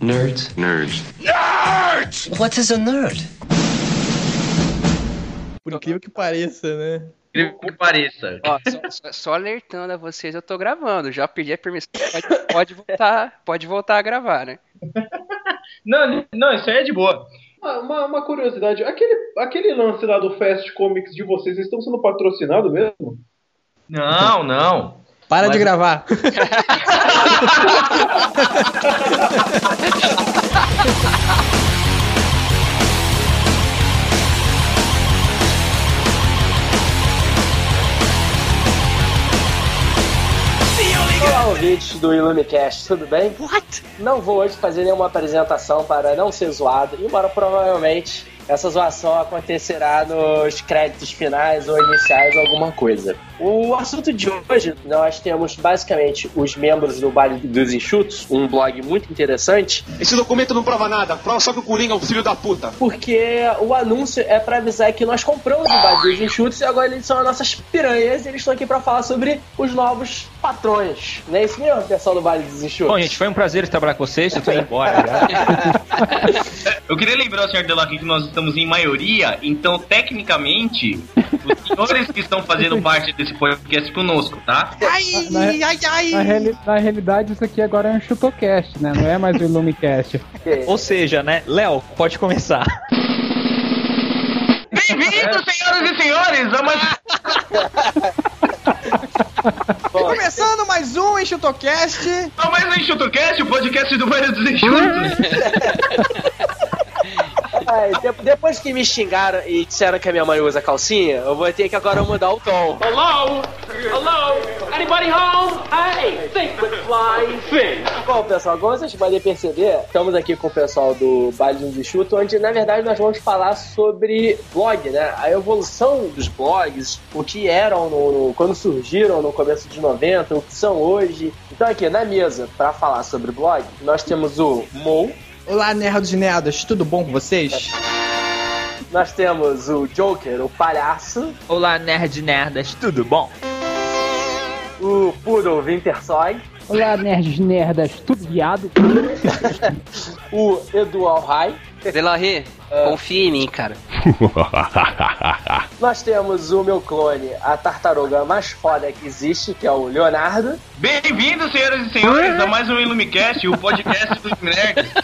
Nerd. Nerd. Nerd! What is a nerd? Por incrível que pareça, né? Incrível que pareça. Ó, só, só- só alertando a vocês, eu tô gravando. Já pedi a permissão. Pode, pode voltar, pode voltar a gravar, né? Não, não, isso aí é de boa. Uma, uma curiosidade, aquele, aquele lance lá do Fast Comics de vocês, eles estão sendo patrocinados mesmo? Não, não. Para Mas- de gravar. Olá, ouvintes do Ilumicast, tudo bem? What? Não vou hoje fazer nenhuma apresentação para não ser zoado, embora provavelmente essa zoação acontecerá nos créditos finais ou iniciais ou alguma coisa. O assunto de hoje, nós temos basicamente os membros do Baile dos Enxutos, um blog muito interessante, Esse documento não prova nada, prova só que o Coringa é o filho da puta. porque o anúncio é para avisar que nós compramos o Baile dos Enxutos e agora eles são as nossas piranhas e eles estão aqui para falar sobre os novos patrões. Não é isso mesmo, pessoal do Baile dos Enxutos? Bom, gente, foi um prazer trabalhar com vocês. Eu tô indo embora. Eu queria lembrar o senhor Delacqui que nós estamos em maioria, então tecnicamente os senhores que estão fazendo parte desse podcast conosco, tá? Ai, Na- ai, ai. Na, reali- na realidade, isso aqui agora é um chutocast, né? Não é mais o Illumicast. Ou seja, né? Léo, pode começar. Bem-vindos, senhoras e senhores, a mais Começando mais um Enxutocast. mais um EnxutoCast, o podcast do Baile dos Enxutos. Ai, de- depois que me xingaram e disseram que a minha mãe usa calcinha, eu vou ter que agora mudar o tom. Hello? Hello? Anybody home? Hey, think fly thing. Bom, pessoal, como vocês podem perceber, estamos aqui com o pessoal do Baile do Enxuto, onde na verdade nós vamos falar sobre blog, né? A evolução dos blogs, o que eram no, no- quando surgiram no começo de 90, o que são hoje. Então aqui na mesa, para falar sobre blog, nós temos o Mo, Olá, nerdos e nerdas, tudo bom com vocês? nós temos o Joker, o palhaço, Olá, nerd nerdas, tudo bom? o Poodle Wintersoy, Olá, nerds nerdas, tudo viado. o Edu Alhai, Delarry, confia em mim, cara. nós temos o meu clone, a tartaruga mais foda que existe, que é o Leonardo, Bem-vindos, senhoras e senhores, a mais um Ilumicast, o podcast do Nerd.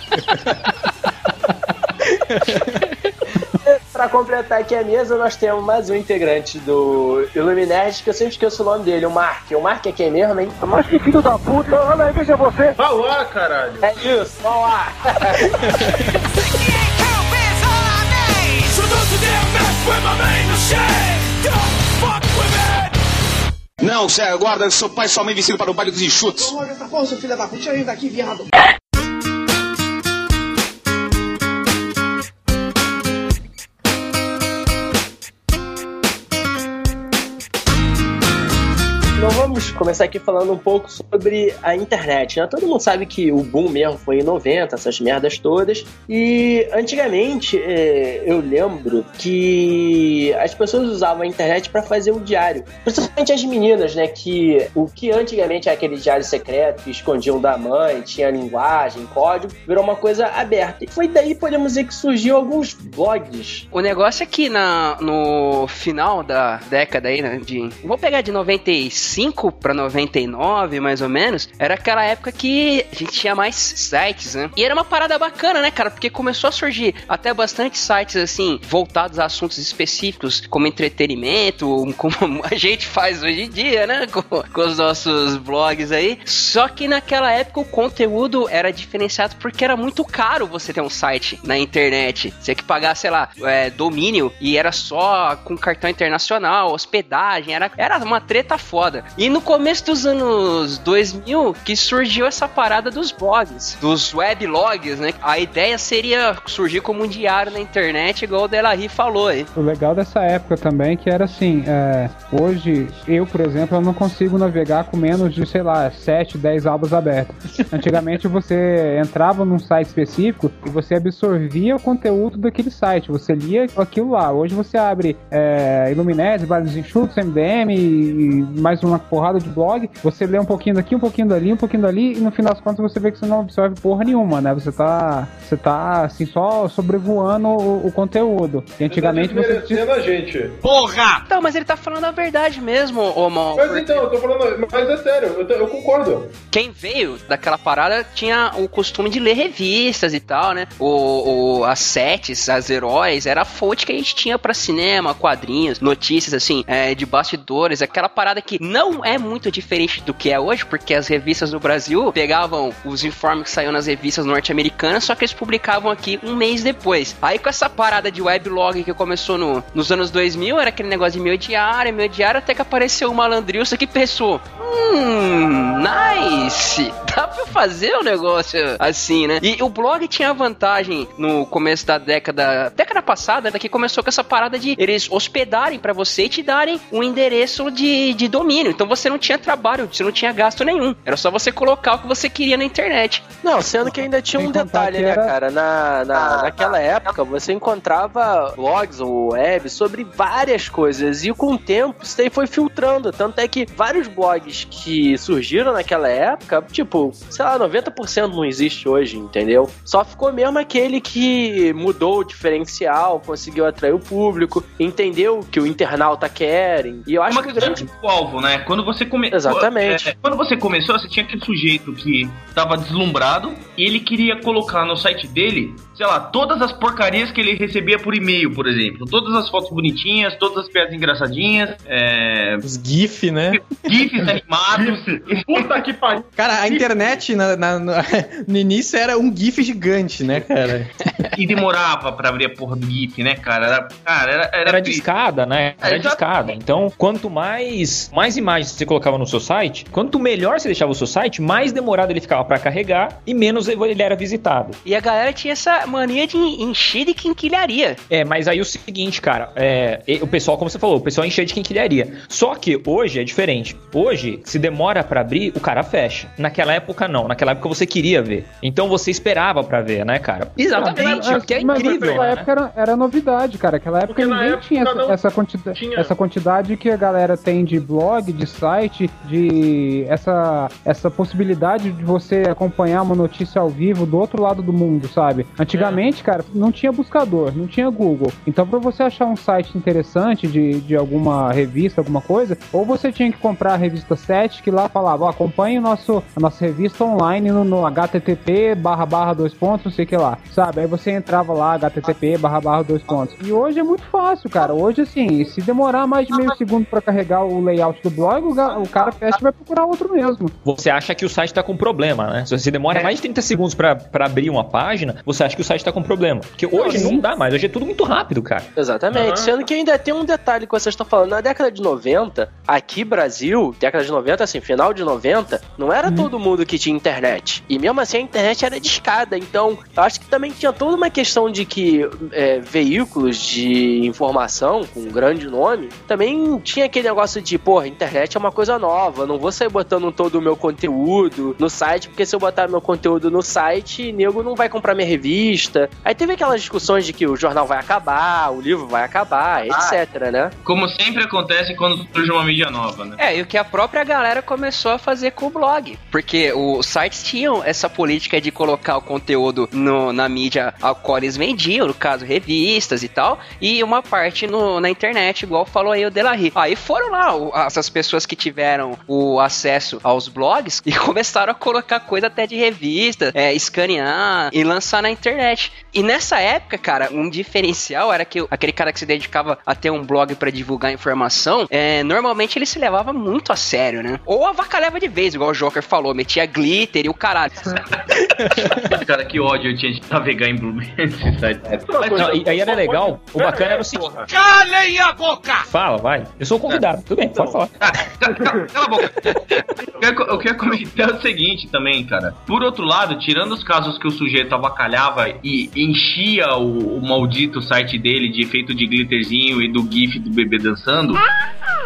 Pra completar aqui a mesa, nós temos mais um integrante do Illuminerd, que eu sempre esqueço o nome dele, o Mark. O Mark é quem mesmo, hein? Mas que filho da puta, olha aí, veja você. Vá lá, caralho! É isso, vamos Não, sério, guarda seu pai e sua mãe vestido para o baile dos enxutos. Logo essa porra, seu filho da puta, tira ele daqui, viado. Começar aqui falando um pouco sobre a internet. Né? Todo mundo sabe que o boom mesmo foi em 90, essas merdas todas. E antigamente eh, eu lembro que as pessoas usavam a internet para fazer o diário. Principalmente as meninas, né? Que o que antigamente era aquele diário secreto que escondiam da mãe, tinha linguagem, código, virou uma coisa aberta. E foi daí, podemos dizer, que surgiu alguns blogs. O negócio é que na, no final da década aí, né, de... Vou pegar de 95 pra 99, mais ou menos, era aquela época que a gente tinha mais sites, né? E era uma parada bacana, né, cara? Porque começou a surgir até bastante sites, assim, voltados a assuntos específicos, como entretenimento, como a gente faz hoje em dia, né? Com, com os nossos blogs aí. Só que naquela época o conteúdo era diferenciado porque era muito caro você ter um site na internet. Você tinha que pagar, sei lá, é, domínio e era só com cartão internacional, hospedagem, era, era uma treta foda. E no começo dos anos 2000 que surgiu essa parada dos blogs, dos weblogs, né? A ideia seria surgir como um diário na internet, igual o Delarry falou aí. O legal dessa época também que era assim, é, hoje eu, por exemplo, eu não consigo navegar com menos de, sei lá, 7, 10 abas abertas. Antigamente você entrava num site específico e você absorvia o conteúdo daquele site, você lia aquilo lá. Hoje você abre é, vários enxutos, MDM e mais uma porrada de blog, você lê um pouquinho daqui, um pouquinho dali, um pouquinho dali, e no final das contas você vê que você não absorve porra nenhuma, né? Você tá, você tá assim, só sobrevoando o, o conteúdo. E antigamente você. Desmerecendo a gente. Porra! Não, mas ele tá falando a verdade mesmo, ô Mal. Mas então, eu tô falando. Mas é sério, eu, tô- eu concordo. Quem veio daquela parada tinha o costume de ler revistas e tal, né? O, o- as sets, as heróis, era a fonte que a gente tinha pra cinema, quadrinhos, notícias, assim, é, de bastidores, aquela parada que não é muito diferente do que é hoje, porque as revistas no Brasil pegavam os informes que saíam nas revistas norte-americanas, só que eles publicavam aqui um mês depois. Aí com essa parada de weblog que começou no, nos anos 2000, era aquele negócio de meio diário, meio diário, até que apareceu o malandrilson que pensou, hum, nice, dá pra fazer um negócio assim, né? E o blog tinha vantagem no começo da década, década passada, né, que começou com essa parada de eles hospedarem pra você e te darem um endereço de, de domínio. Então você não tinha trabalho, você não tinha gasto nenhum. Era só você colocar o que você queria na internet. Não, sendo que ainda tinha um detalhe, né, cara? Na, na, naquela época, você encontrava blogs ou web sobre várias coisas. E com o tempo, isso daí foi filtrando. Tanto é que vários blogs que surgiram naquela época, tipo, sei lá, 90% não existe hoje, entendeu? Só ficou mesmo aquele que mudou o diferencial, conseguiu atrair o público, entendeu o que o internauta quer. E eu acho Uma que grande. de alvo, né? Quando você come... Exatamente. É, quando você começou, você tinha aquele sujeito que tava deslumbrado e ele queria colocar no site dele, sei lá, todas as porcarias que ele recebia por e-mail, por exemplo. Todas as fotos bonitinhas, todas as piadas engraçadinhas, é... Os GIF, né? GIFs animados. Puta que pariu. Cara, a internet na- na- no, no início era um GIF gigante, né, cara? e demorava pra abrir a porra do GIF, né, cara? Era, cara, era, era, Era discada, né? Era exato. discada. Então, quanto mais, mais imagens você colocava no seu site, quanto melhor você deixava o seu site, mais demorado ele ficava pra carregar e menos ele era visitado. E a galera tinha essa mania de encher de quinquilharia. É, mas aí o seguinte, cara, é, o pessoal, como você falou, o pessoal encheu de quinquilharia. Só que hoje é diferente. Hoje, se demora pra abrir, o cara fecha. Naquela época, não. Naquela época você queria ver. Então você esperava pra ver, né, cara? Exatamente, o que é mas incrível. Naquela né? época era, era novidade, cara. Naquela época Porque ninguém época tinha essa, essa, tinha. essa quantidade que a galera tem de blog, de site, de essa, essa possibilidade de você acompanhar uma notícia ao vivo do outro lado do mundo, sabe? Antigamente, É. cara, não tinha buscador, não tinha Google. Então, pra você achar um site interessante de, de alguma revista, alguma coisa, ou você tinha que comprar a revista 7, que lá falava, ó, acompanhe o nosso, a nossa revista online no, no http barra barra dois pontos, não sei o que lá, sabe? Aí você entrava lá, http barra barra dois pontos. E hoje é muito fácil, cara. Hoje, assim, se demorar mais de meio segundo pra carregar o layout do blog, o, o cara fecha e vai procurar outro mesmo. Você acha que o site tá com problema, né? Se você demora mais de 30 segundos pra, pra abrir uma página, você acha que o site tá com problema. Porque hoje não dá mais, hoje é tudo muito rápido, cara. Exatamente. Sendo que ainda tem um detalhe que vocês estão falando. Na década de 90, aqui Brasil, década de 90, assim, final de 90, não era todo mundo que tinha internet. E mesmo assim a internet era discada. Então, eu acho que também tinha toda uma questão de que é, veículos de informação com grande nome também tinha aquele negócio de, porra, internet é uma coisa nova. Não vou sair botando todo o meu conteúdo no site, porque se eu botar meu conteúdo no site, nego não vai comprar minha revista. Aí teve aquelas discussões de que o jornal vai acabar, o livro vai acabar, etc, né? Como sempre acontece quando surge uma mídia nova, né? É, e o que a própria galera começou a fazer com o blog. Porque os sites tinham essa política de colocar o conteúdo no- na mídia ao qual eles vendiam, no caso, revistas e tal, e uma parte no- na internet, igual falou aí o Delarry. Aí foram lá o- essas pessoas que tiveram o acesso aos blogs e começaram a colocar coisa até de revista, é, escanear e lançar na internet. E nessa época, cara, um diferencial era que aquele cara que se dedicava a ter um blog pra divulgar informação, é, normalmente ele se levava muito a sério, né? Ou a vaca leva de vez, igual o Joker falou, metia glitter e o caralho. Cara, que ódio eu tinha de navegar em Blue nesse site. Não, e aí era legal, o bacana era o seguinte. Calem a boca! Fala, vai. Eu sou o convidado, tudo bem, pode falar. Cala a boca. Eu queria- Eu comentar o seguinte também, cara. Por outro lado, tirando os casos que o sujeito avacalhava e enchia o, o maldito site dele de efeito de glitterzinho e do gif do bebê dançando,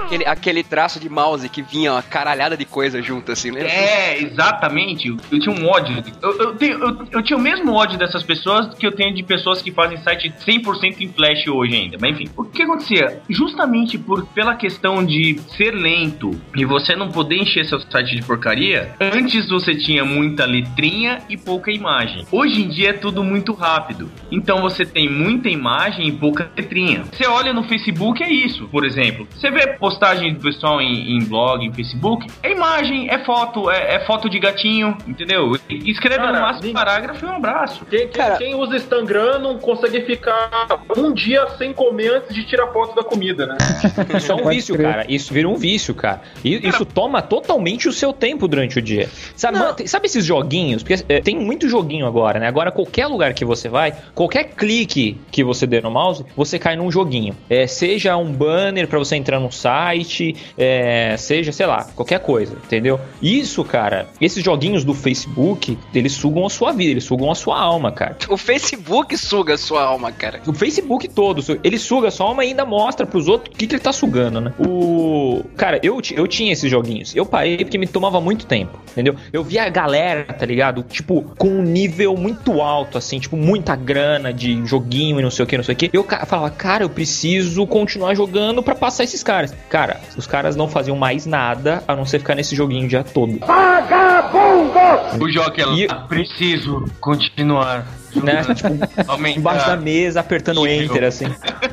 aquele, aquele traço de mouse que vinha uma caralhada de coisa junto, assim, né? É, exatamente. Eu tinha um ódio. Eu, eu, tenho- eu- eu tinha o mesmo ódio dessas pessoas que eu tenho de pessoas que fazem site 100% em Flash hoje ainda. Mas enfim, o que acontecia? Justamente por pela questão de ser lento e você não poder encher seu site de porcaria, antes você tinha muita letrinha e pouca imagem. Hoje em dia é tudo muito rápido. Então você tem muita imagem e pouca letrinha. Você olha no Facebook, é isso, por exemplo. Você vê postagem do pessoal em, em blog, em Facebook, é imagem, é foto, é, é foto de gatinho, entendeu? Escreve no Cara, máximo parágrafo e um abraço. Quem, quem- quem usa Instagram não consegue ficar um dia sem comer antes de tirar foto da comida, né? Isso é um vício, crer. cara. Isso vira um vício, cara. E isso toma totalmente o seu tempo durante o dia. Sabe, mano, sabe esses joguinhos? Porque é, tem muito joguinho agora, né? Agora, qualquer lugar que você vai, qualquer clique que você der no mouse, você cai num joguinho. É, seja um banner pra você entrar no site, é, seja, sei lá, qualquer coisa, entendeu? Isso, cara, esses joguinhos do Facebook, eles sugam a sua vida, eles sugam a sua alma, cara. O Facebook suga a sua alma, cara. O Facebook todo, ele suga sua alma e ainda mostra pros outros o que, que ele tá sugando, né? O. Cara, eu, eu tinha esses joguinhos. Eu parei porque me tomava muito tempo, entendeu? Eu via a galera, tá ligado? Tipo, com um nível muito alto, assim, tipo, muita grana de joguinho e não sei o que, não sei o que. Eu falava, cara, eu preciso continuar jogando pra passar esses caras. Cara, os caras não faziam mais nada a não ser ficar nesse joguinho o dia todo. O jogo é lá. E- Preciso continuar. Né? Tipo, Aumentar. embaixo da mesa, apertando enter, assim.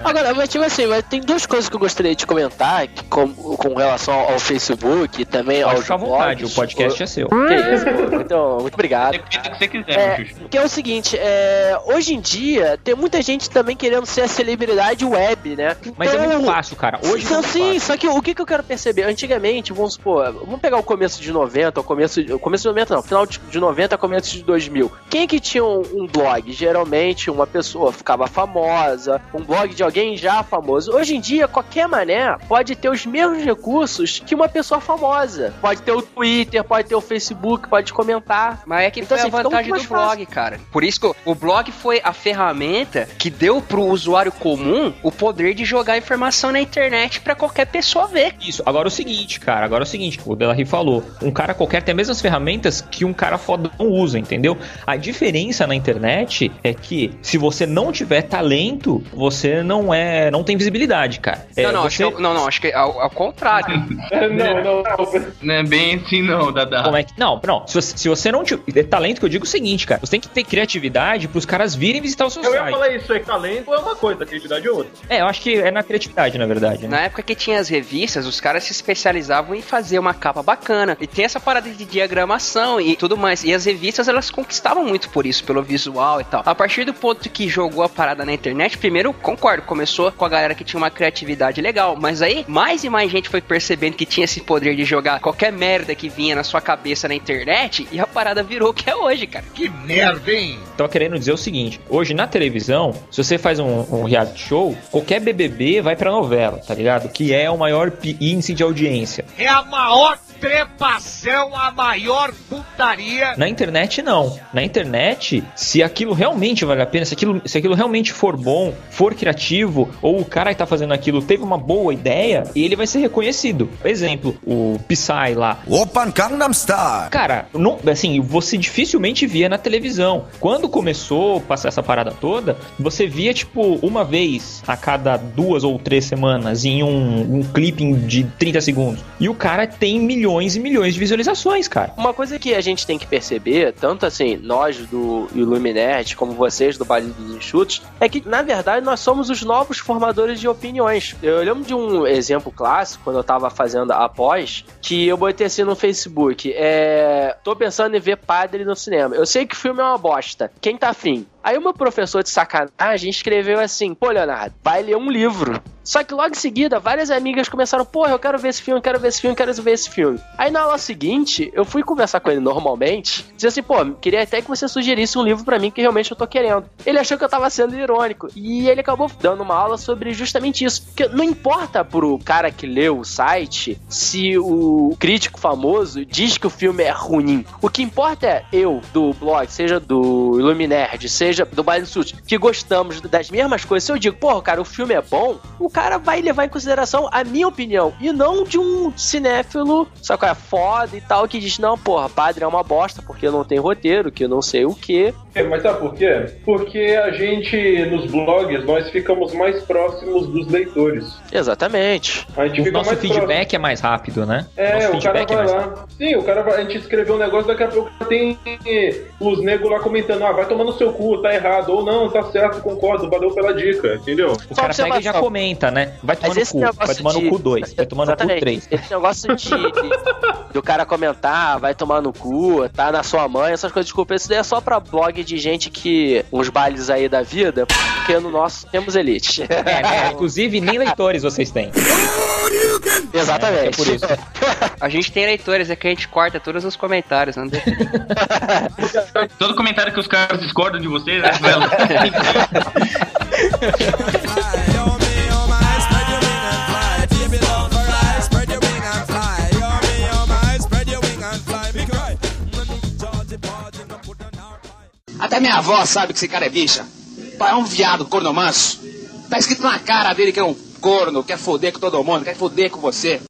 Agora, mas tipo assim, mas tem duas coisas que eu gostaria de comentar que com, com relação ao Facebook e também Pode aos ficar à vontade, blogs. o podcast é seu. Que isso, pô. então, muito obrigado. Depende do que você quiser, É, que é o seguinte, é, hoje em dia tem muita gente também querendo ser a celebridade web, né? Mas é Então, muito fácil, cara. Hoje então, é muito sim, fácil. só que o que, que eu quero perceber? Antigamente, vamos supor, vamos pegar o começo de 90, o começo, o começo de 90 não, final de de 90, começo de 2000. Quem é que tinha um, um blog? Geralmente uma pessoa ficava famosa, um blog de alguém já famoso. Hoje em dia, qualquer mané pode ter os mesmos recursos que uma pessoa famosa. Pode ter o Twitter, pode ter o Facebook, pode comentar. Mas é que Então, foi assim, a vantagem do blog, cara. Por isso que o- o blog foi a ferramenta que deu pro usuário comum o poder de jogar informação na internet pra qualquer pessoa ver. Isso. Agora é o seguinte, cara. Agora é o seguinte, o Delarry falou. Um cara qualquer tem as mesmas ferramentas que um cara fodão usa, entendeu? A diferença na internet é que se você não tiver talento, você não é, não tem visibilidade, cara. É, não, não, acho você- que, não, não, acho que é ao, ao contrário. não, não, não. Não é bem assim não, Dada. Como é que. Não, não. Se você, se você não tiver. É talento que eu digo o seguinte, cara. Você tem que ter criatividade pros caras virem visitar o seu Eu ia site. falar isso, é talento é uma coisa, criatividade é outra. É, eu acho que é na criatividade, na verdade. Né? Na época que tinha as revistas, os caras se especializavam em fazer uma capa bacana. E tem essa parada de diagramação e tudo mais. E as revistas, elas conquistavam muito por isso, pelo visual e tal. A partir do ponto que jogou a parada na internet, primeiro, concordo, começou com a galera que tinha uma criatividade legal. Mas aí, mais e mais gente foi percebendo que tinha esse poder de jogar qualquer merda que vinha na sua cabeça na internet. E a parada virou o que é hoje, cara. Que merda, hein? Tô querendo dizer o seguinte: hoje na televisão, se você faz um, um reality show, qualquer BBB vai pra novela, tá ligado? Que é o maior índice de audiência. É a maior trepação, a maior putaria. Na internet, não. Na internet, se aquilo realmente vale a pena, se aquilo, se aquilo realmente for bom, for criativo, ou o cara que tá fazendo aquilo teve uma boa ideia, ele vai ser reconhecido. Exemplo, o Psy lá. Open Gangnam Style. Cara, não, assim, você dificilmente via na televisão. Quando começou a passar essa parada toda, você via, tipo, uma vez a cada duas ou três semanas em um, um clipe de 30 segundos. E o cara tem milhões e milhões de visualizações, cara. Uma coisa que a gente tem que perceber, tanto assim, nós do Illuminerd, como vocês do Baile dos Enxutos, é que, na verdade, nós somos os novos formadores de opiniões. Eu lembro de um exemplo clássico, quando eu tava fazendo a pós, que eu botei assim no Facebook, é... Tô pensando em ver Padre no cinema. Eu sei que o filme é uma bosta. Quem tá afim? Aí o meu professor de sacanagem escreveu assim, pô, Leonardo, vai ler um livro. Só que logo em seguida, várias amigas começaram, porra, eu quero ver esse filme, quero ver esse filme, quero ver esse filme. Aí na aula seguinte, eu fui conversar com ele normalmente, dizer assim, pô, queria até que você sugerisse um livro pra mim que realmente eu tô querendo. Ele achou que eu tava sendo irônico. E ele acabou dando uma aula sobre justamente isso. Porque não importa pro cara que leu o site se o crítico famoso diz que o filme é ruim. O que importa é eu, do blog, seja do Illuminerd, seja seja do Baile do Sul, que gostamos das mesmas coisas, se eu digo, porra, cara, o filme é bom, o cara vai levar em consideração a minha opinião e não de um cinéfilo, sabe qual é, foda e tal, que diz, não, porra, padre é uma bosta porque não tem roteiro, que eu não sei o que. É, mas sabe por quê? Porque a gente, nos blogs, nós ficamos mais próximos dos leitores. Exatamente. A gente O fica nosso mais próximo. feedback é mais rápido, né? É, o cara é vai mais lá. rápido. Sim, o cara vai, a gente escreveu um negócio, daqui a pouco tem os negros lá comentando, ah, vai tomar no seu cu, tá errado, ou não, tá certo, concordo, valeu pela dica, entendeu? O cara pega e já comenta, né? Vai tomar Mas no esse cu, vai no de- cu 2, vai tomar no cu Exatamente. 3. Esse negócio de, de- do cara comentar, vai tomar no cu, tá na sua mãe, essas coisas, desculpa, isso daí é só pra blog de gente que. uns bailes aí da vida, porque no nosso temos elite. É, né? Inclusive, nem leitores vocês têm. Exatamente. É por isso. A gente tem leitores, é que a gente corta todos os comentários, não deixa. Todo comentário que os caras discordam de vocês, né? Até minha avó sabe que esse cara é bicha. É um viado corno manso. Tá escrito na cara dele que é um corno, quer foder com todo mundo, quer foder com você.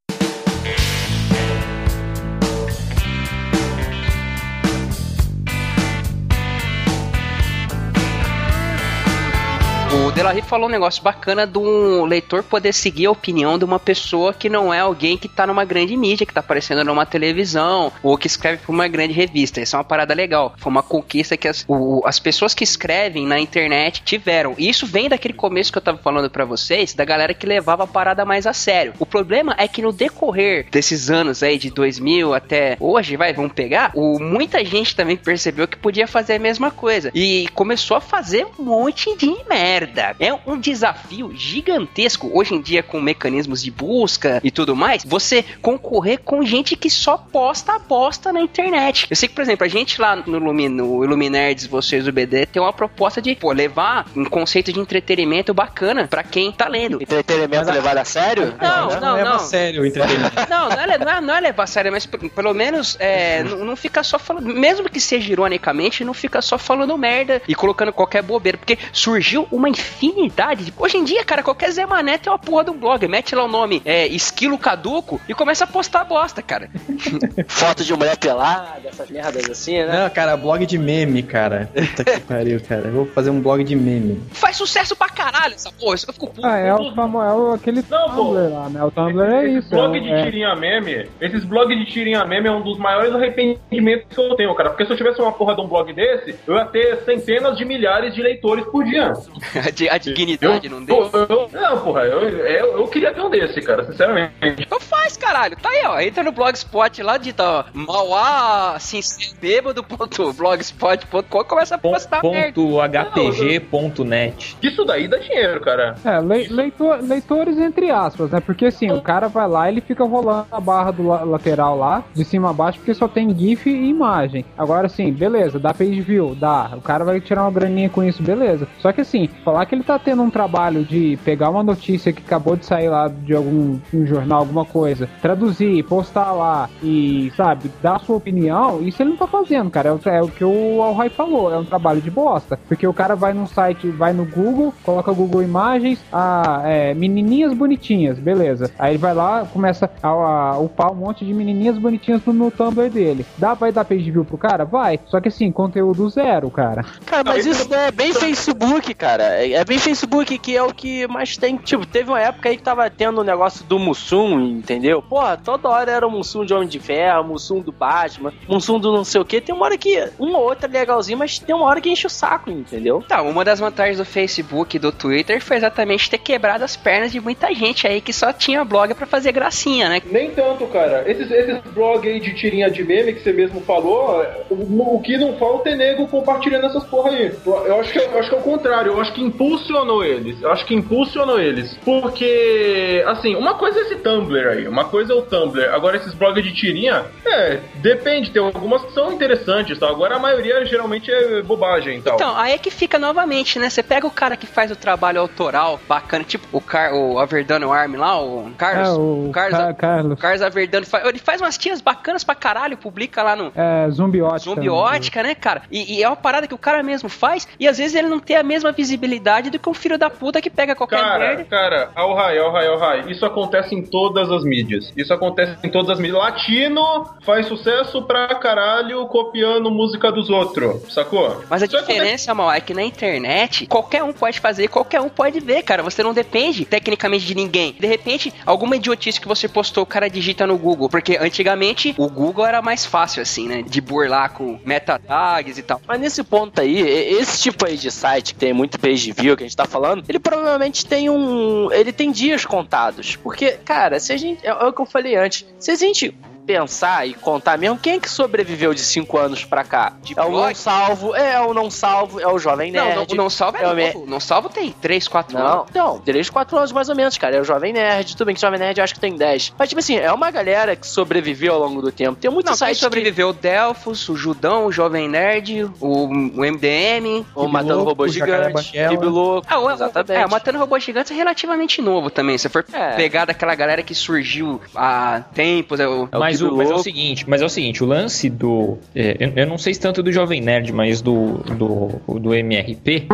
O Delarry falou um negócio bacana de um leitor poder seguir a opinião de uma pessoa que não é alguém que tá numa grande mídia, que tá aparecendo numa televisão, ou que escreve pra uma grande revista. Isso é uma parada legal. Foi uma conquista que as, o- as pessoas que escrevem na internet tiveram. E isso vem daquele começo que eu tava falando pra vocês, da galera que levava a parada mais a sério. O problema é que no decorrer desses anos aí, de 2000 até hoje, vai, vamos pegar, o, muita gente também percebeu que podia fazer a mesma coisa. E começou a fazer um monte de merda. É um desafio gigantesco hoje em dia com mecanismos de busca e tudo mais. Você concorrer com gente que só posta a bosta na internet. Eu sei que, por exemplo, a gente lá no, Lumi, no Iluminerds, vocês do BD, tem uma proposta de pô, levar um conceito de entretenimento bacana pra quem tá lendo. Entretenimento levado a sério? Não, não, leva não. a sério o entretenimento. Não, não é, não é- não é levar a sério, mas pelo menos é, não, não fica só falando. Mesmo que seja ironicamente, não fica só falando merda e colocando qualquer bobeira. Porque surgiu uma infinidade. De... Hoje em dia, cara, qualquer Zé Mané tem uma porra de um blog. Mete lá o nome é, Esquilo Caduco e começa a postar bosta, cara. Foto de mulher pelada, essas merdas assim, né? Não, cara, blog de meme, cara. Puta que pariu, cara. Eu vou fazer um blog de meme. Faz sucesso pra caralho essa porra. Isso eu fico puto. Ah, é o famoso, é o, aquele Tumblr lá, né? O Tumblr é Esse isso. blog é, de é- tirinha meme, esses blogs de tirinha meme é um dos maiores arrependimentos que eu tenho, cara. Porque se eu tivesse uma porra de um blog desse, eu ia ter centenas de milhares de leitores por dia. a, di- a dignidade não deu. Eu- eu- não, porra, eu, eu, eu queria ter um desse, cara, sinceramente. Então faz, caralho. Tá aí, ó. Entra no blogspot lá, digita, ó, mauá, assim, bêbado.blogspot.com e começa a postar merda. Ponto .hpg.net. Isso daí dá dinheiro, cara. É, le- leitor- leitores entre aspas, né? Porque assim, o cara vai lá e ele fica rolando a barra do la- lateral lá, de cima a baixo, porque só tem GIF e imagem. Agora sim, beleza, dá page view, dá. O cara vai tirar uma graninha com isso, beleza. Só que assim, falar que ele tá tendo um trabalho de pegar uma notícia que acabou de sair lá de algum um jornal, alguma coisa, traduzir, postar lá e, sabe, dar a sua opinião, isso ele não tá fazendo, cara. É o, é o que o Alhai falou, é um trabalho de bosta. Porque o cara vai num site, vai no Google, coloca Google Imagens, a é, menininhas bonitinhas, beleza. Aí ele vai lá, começa a, a upar um monte de menininhas bonitinhas no, no Tumblr dele. Dá, vai dar page view pro cara? Vai. Só que assim, conteúdo zero, cara. Cara, mas isso é bem Facebook, cara. É é bem Facebook que é o que mais tem. Tipo, teve uma época aí que tava tendo o negócio do Mussum, entendeu? Porra, toda hora era o Mussum de Homem de Ferro, Mussum do Batman, Mussum do não sei o que. Tem uma hora que um ou outro é legalzinho, mas tem uma hora que enche o saco, entendeu? Tá, uma das vantagens do Facebook e do Twitter foi exatamente ter quebrado as pernas de muita gente aí que só tinha blog pra fazer gracinha, né? Nem tanto, cara. Esses, esses blogs aí de tirinha de meme que você mesmo falou, o, o que não falta é nego compartilhando essas porra aí. Eu acho que, eu acho que é o contrário. Eu acho que impulsa impulsionou eles. Eu acho que impulsionou eles. Porque, assim, uma coisa é esse Tumblr aí, uma coisa é o Tumblr. Agora, esses blogs de tirinha, é, depende, tem algumas que são interessantes, tá? Agora a maioria geralmente é bobagem e tal. Então, aí é que fica novamente, né? Você pega o cara que faz o trabalho autoral bacana, tipo o, Car o Averdano Arm lá, o Carlos. É, o Carlos, Ca- Carlos. Carlos Averdano. Ele faz umas tiras bacanas pra caralho, publica lá no. É, zumbiótica. Zumbiótica, né, cara? E, e é uma parada que o cara mesmo faz, e às vezes ele não tem a mesma visibilidade do que um filho da puta que pega qualquer Cara, merda. cara, ao rai, ao rai, ao rai. Isso acontece em todas as mídias. Isso acontece em todas as mídias. Latino faz sucesso pra caralho copiando música dos outros, sacou? Mas a acontece- diferença, mal, é que na internet qualquer um pode fazer, qualquer um pode ver, cara. Você não depende tecnicamente de ninguém. De repente, alguma idiotice que você postou, o cara digita no Google. Porque antigamente o Google era mais fácil, assim, né? De burlar com meta tags e tal. Mas nesse ponto aí, esse tipo aí de site que tem muito page view que a gente tá falando, ele provavelmente tem um. Ele tem dias contados. Porque, cara, se a gente. É, é o que eu falei antes. Se a gente pensar e contar mesmo, quem é que sobreviveu de 5 anos pra cá? é o não salvo, é o não salvo, é o jovem Não, nerd. não, o não salvo é, é o me- novo. Não salvo tem 3, 4 Não, anos. então, 3, 4 anos mais ou menos, cara. É o Jovem Nerd, tudo bem que o Jovem Nerd eu acho que tem 10. Mas, tipo assim, é uma galera que sobreviveu ao longo do tempo. Tem muito Não, quem site sobreviveu o Delfos, o Judão, o Jovem Nerd, o, o MDM. O Matando Robô Gigante, Kibe Louco. Ah, o, exatamente. É, o Matando Robô Gigante é relativamente novo também. Se for É. pegar daquela galera que surgiu há tempos, é o, Mas, o, mas é o seguinte, mas é o seguinte, o lance do. é, eu, eu não sei se tanto do Jovem Nerd, mas do, do, do MRP,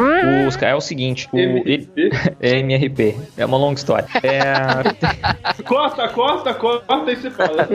os, é o seguinte. O, ele- é MRP, é uma longa história. É, Corta, corta, corta e se fala.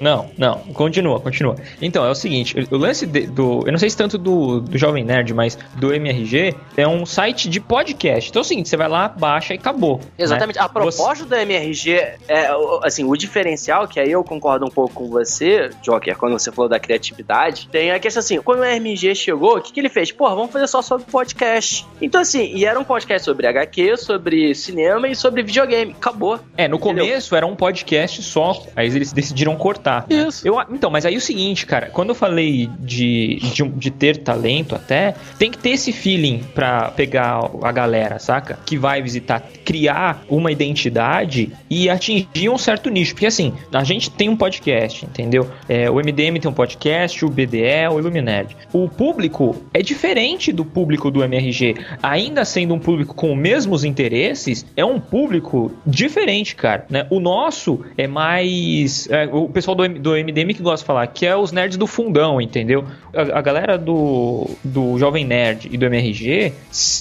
Não, não, continua, continua. Então, é o seguinte, o lance de- do. Eu não sei se tanto do, do Jovem Nerd, mas do MRG é um site de podcast. Então é o seguinte, você vai lá, baixa e acabou. Exatamente. né? A proposta do MRG, é, assim, o diferencial, que aí eu concordo um pouco com você, Joker, quando você falou da criatividade, tem a questão assim, quando o MRG chegou, o que, que ele fez? Porra, vamos fazer só sobre podcast. Então, assim, e era um podcast sobre HQ, sobre cinema e sobre videogame. Acabou. É, no começo era um podcast só, aí eles decidiram cortar. né? Isso. Eu, então, mas aí é o seguinte, cara, quando eu falei de, de, de ter talento até, tem que ter esse feeling pra pegar a galera, saca? Que vai visitar, criar uma identidade e atingir um certo nicho. Porque assim, a gente tem um podcast, entendeu? É, o MDM tem um podcast, o BDE, o Illuminerd. O público é diferente do público do MRG. Ainda sendo um público com os mesmos interesses, é um público diferente, cara. Né? O nosso é mais. é, o pessoal do, do MDM que gosta de falar, que é os nerds do fundão, entendeu? A, a galera do, do Jovem Nerd e do MRG,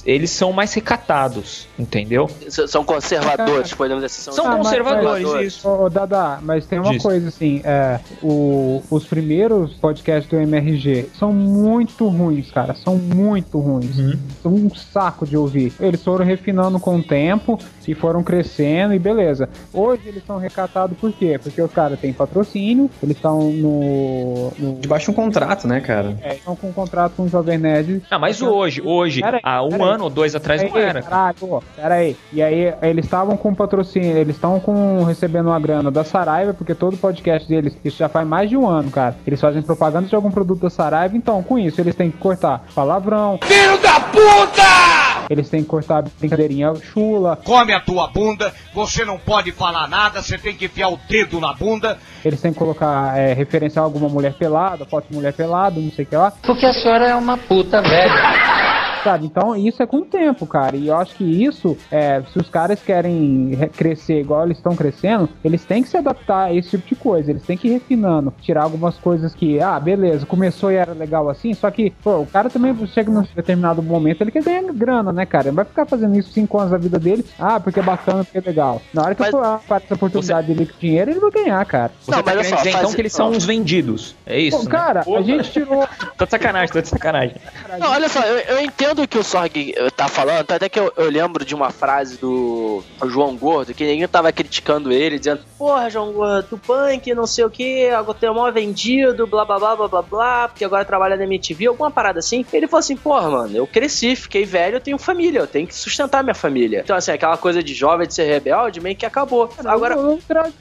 eles são mais recatados, entendeu? S- São conservadores, podemos dizer assim. São conservadores, isso. Ô, ô, Dada, mas tem uma Diz. coisa assim, é, o- os primeiros podcasts do MRG são muito ruins, cara, são muito ruins. Uhum. São um saco de ouvir. Eles foram refinando com o tempo e foram crescendo e beleza. Hoje eles são recatados por quê? Porque os caras têm patrocínio, eles estão no, no... Debaixo de um contrato, né, cara? É, estão com um contrato com o Jovem Nerd. Ah, mas hoje, hoje, Pera aí, há um pera aí. ano ou dois atrás não Aí, era. Caralho, pera aí. E aí, eles estavam com patrocínio, eles estão com recebendo uma grana da Saraiva, porque todo podcast deles, isso já faz mais de um ano, cara. Eles fazem propaganda de algum produto da Saraiva, então com isso eles têm que cortar palavrão. Filho da puta! Eles têm que cortar brincadeirinha chula. Come a tua bunda, você não pode falar nada, você tem que enfiar o dedo na bunda. Eles têm que colocar é, referenciar alguma mulher pelada, foto de mulher pelada, não sei o que lá. Porque a senhora é uma puta velha. Sabe? Então isso é com o tempo, cara. E eu acho que isso, é, se os caras querem re- crescer igual eles estão crescendo, eles têm que se adaptar a esse tipo de coisa. Eles têm que ir refinando, tirar algumas coisas que, ah, beleza, começou e era legal assim, só que, pô, o cara também chega num determinado momento, ele quer ganhar grana, né, cara? Ele vai ficar fazendo isso cinco anos da vida dele, ah, porque é bacana, porque é legal. Na hora que Mas- for aparecer essa oportunidade dele com dinheiro, ele vai ganhar, cara. Você Não, tá mas só, dizer então faz- que eles são uns vendidos. É isso, Pô, né? cara, a gente tirou. Tô de sacanagem, tô de sacanagem. Não, olha só, eu, eu entendo o que o Sorg eh, tá falando, até que eu, eu lembro de uma frase do João Gordo, que ninguém tava criticando ele, dizendo, porra, João Gordo, tu punk, não sei o que, agora tem mó vendido, blá blá blá blá blá blá, porque agora trabalha na MTV, alguma parada assim. Ele falou assim, porra, mano, eu cresci, fiquei velho, eu tenho família, eu tenho que sustentar minha família. Então, assim, aquela coisa de jovem, de ser rebelde, meio que acabou. Agora, O, o Traje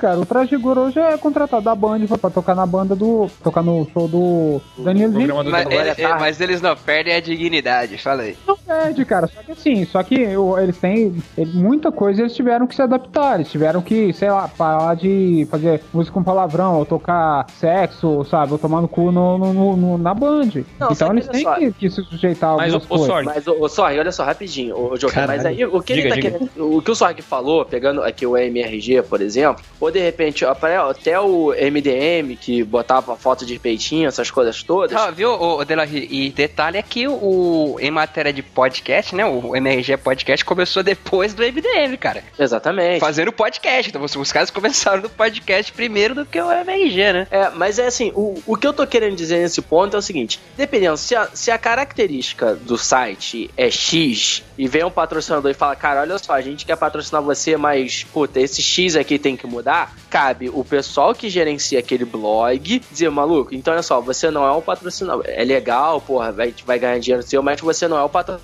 cara. O Traje Rigor hoje é contratado da Band pra tocar na banda do. tocar no show do do Mas, ele- é mas eles não perdem a dignidade, fala aí. Não, perde, cara. Só que assim, só que eu- eles têm. ele- muita coisa eles tiveram que se adaptar. Eles tiveram que, sei lá, parar de fazer música com palavrão, ou tocar sexo, sabe? Ou tomar no cu no, no- no- no- na Band. Não, só então eles têm que, que se sujeitar algumas coisas. Mas, ô, ô, Sorg, olha só, rapidinho, ô, Joker, mas aí o que ele Diga, tá diga. querendo. O que o Sorg falou, pegando aqui o MRG, por exemplo, ou de repente, até até o MDM, que botava foto de peitinho, essas coisas todas. Ah, viu, o Delarry? E detalhe é que o, em matéria de podcast, né? O MRG Podcast começou depois do MDM, cara. Exatamente. Fazendo podcast. Então os, caras começaram no podcast primeiro do que o MRG, né? É, mas é assim, o, o que eu tô querendo dizer nesse ponto é o seguinte: dependendo, se a, se a característica do site é X e vem um patrocinador e fala, cara, olha só, a gente quer patrocinar você, mas, puta, esse X aqui tem que mudar, cabe o pessoal que gerencia aquele blog dizer, maluco, então olha só, você não é um patrocinador. É legal, porra, vai, vai ganhar dinheiro seu, mas você não é o patrocinador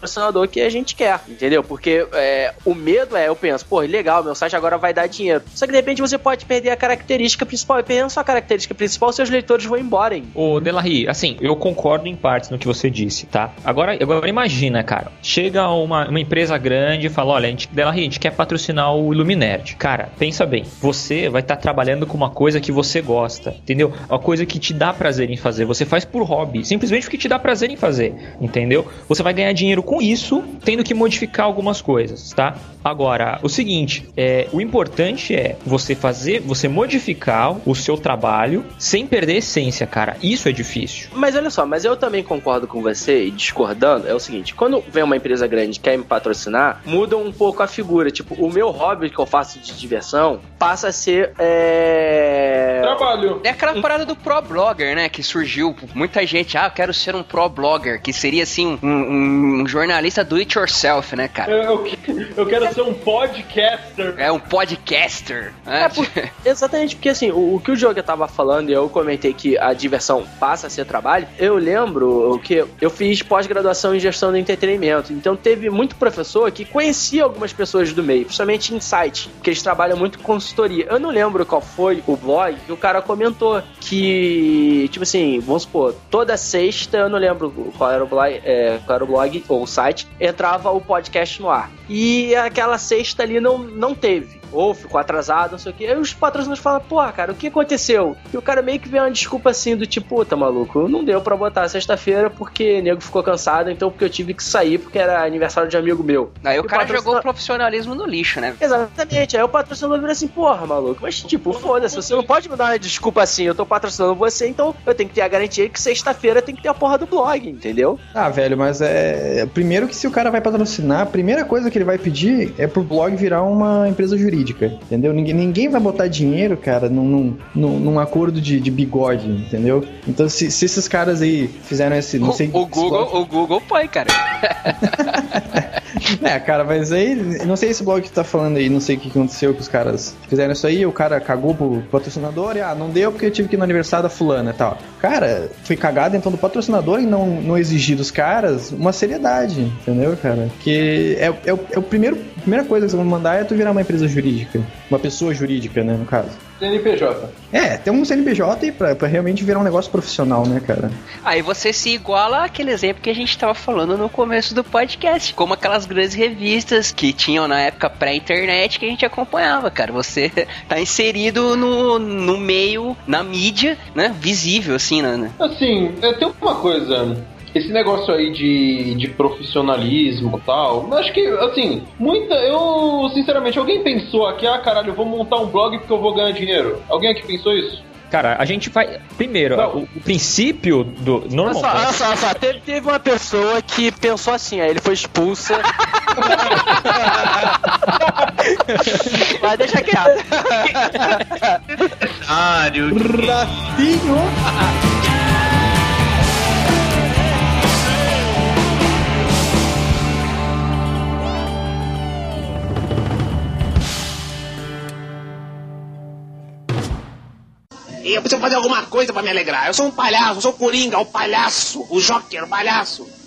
que a gente quer, entendeu? Porque é, o medo é, eu penso, pô, legal, meu site agora vai dar dinheiro. Só que de repente você pode perder a característica principal. E perdendo sua característica principal, seus leitores vão embora, hein? Ô, Delarry, assim, eu concordo em partes no que você disse, tá? Agora, agora imagina, cara, chega uma, uma empresa grande e fala, olha, a gente, Delarry, a gente quer patrocinar o Illuminerd. Cara, pensa bem, você vai estar trabalhando com uma coisa que você gosta, entendeu? Uma coisa que te dá prazer em fazer, você faz por hobby, simplesmente porque te dá prazer em fazer, entendeu? Você vai ganhar dinheiro com isso, tendo que modificar algumas coisas, tá? Agora, o seguinte, é, o importante é você fazer, você modificar o seu trabalho sem perder a essência, cara. Isso é difícil. Mas olha só, mas eu também concordo com você e discordando, é o seguinte, quando vem uma empresa grande que quer me patrocinar, muda um pouco a figura. Tipo, o meu hobby que eu faço de diversão passa a ser. É. Trabalho. É aquela parada do pro blogger, né? Que surgiu. Muita gente, ah, eu quero ser um pro blogger, que seria assim, um, um- um jornalista do it yourself, né, cara? Eu, eu eu quero ser um podcaster. É um podcaster. né? É, por- exatamente, porque assim, o, o que o Diogo tava falando, e eu comentei que a diversão passa a ser trabalho, eu lembro que eu fiz pós-graduação em gestão do entretenimento, então teve muito professor que conhecia algumas pessoas do meio, principalmente em site, que eles trabalham muito com consultoria. Eu não lembro qual foi o blog que o cara comentou que, tipo assim, vamos supor, toda sexta, eu não lembro qual era o blog, é, qual era o blog ou o site, entrava o podcast no ar. E aquela sexta ali não, não teve. Ou ficou atrasado, não sei o que. Aí os patrocinadores falam, pô, cara, o que aconteceu? E o cara meio que vê uma desculpa assim do tipo, puta, maluco, não deu pra botar sexta-feira porque o nego ficou cansado, então porque eu tive que sair porque era aniversário de amigo meu. Aí o E cara patrocina- jogou o profissionalismo no lixo, né? Exatamente, aí o patrocinador vira assim, porra, maluco, mas tipo, foda-se, você não pode me dar uma desculpa assim, eu tô patrocinando você, então eu tenho que ter a garantia que sexta-feira tem que ter a porra do blog, entendeu? Ah, velho, mas é. Primeiro que se o cara vai patrocinar, a primeira coisa que ele vai pedir é pro blog virar uma empresa jurídica. Entendeu? Ninguém, ninguém vai botar dinheiro, cara, num, num, num- num acordo de, de bigode, entendeu? Então, se, se esses caras aí fizeram esse. Não O, sei o Google, o Google põe, cara. É, cara, mas aí, não sei esse blog que tá falando aí, não sei o que aconteceu que os caras fizeram isso aí, o cara cagou pro patrocinador e, ah, não deu porque eu tive que ir no aniversário da fulana e tal. Cara, foi cagado então do patrocinador em não, não exigir dos caras uma seriedade, entendeu, cara? Que é, é, é o primeiro, a primeira coisa que você vai mandar é tu virar uma empresa jurídica. Uma pessoa jurídica, né, no caso. CNPJ. É, tem um CNPJ pra, pra realmente virar um negócio profissional, né, cara? Aí você se iguala àquele exemplo que a gente tava falando no começo do podcast, como aquelas grandes revistas que tinham na época pré-internet que a gente acompanhava, cara. Você tá inserido no, no meio, na mídia, né? Visível, assim, né? Assim, é, tem uma coisa. Esse negócio aí de, de profissionalismo e tal, eu acho que, assim, muita. Eu, sinceramente, alguém pensou aqui, ah, caralho, eu vou montar um blog porque eu vou ganhar dinheiro? Alguém aqui pensou isso? Cara, a gente vai. Primeiro, o, o princípio do. Olha Normal. só, olha só, olha só, teve, teve uma pessoa que pensou assim, aí ele foi expulsa. Mas deixa quieto. Rafinho. Eu preciso fazer alguma coisa pra me alegrar. Eu sou um palhaço, eu sou o Coringa, o palhaço, o Joker, o palhaço.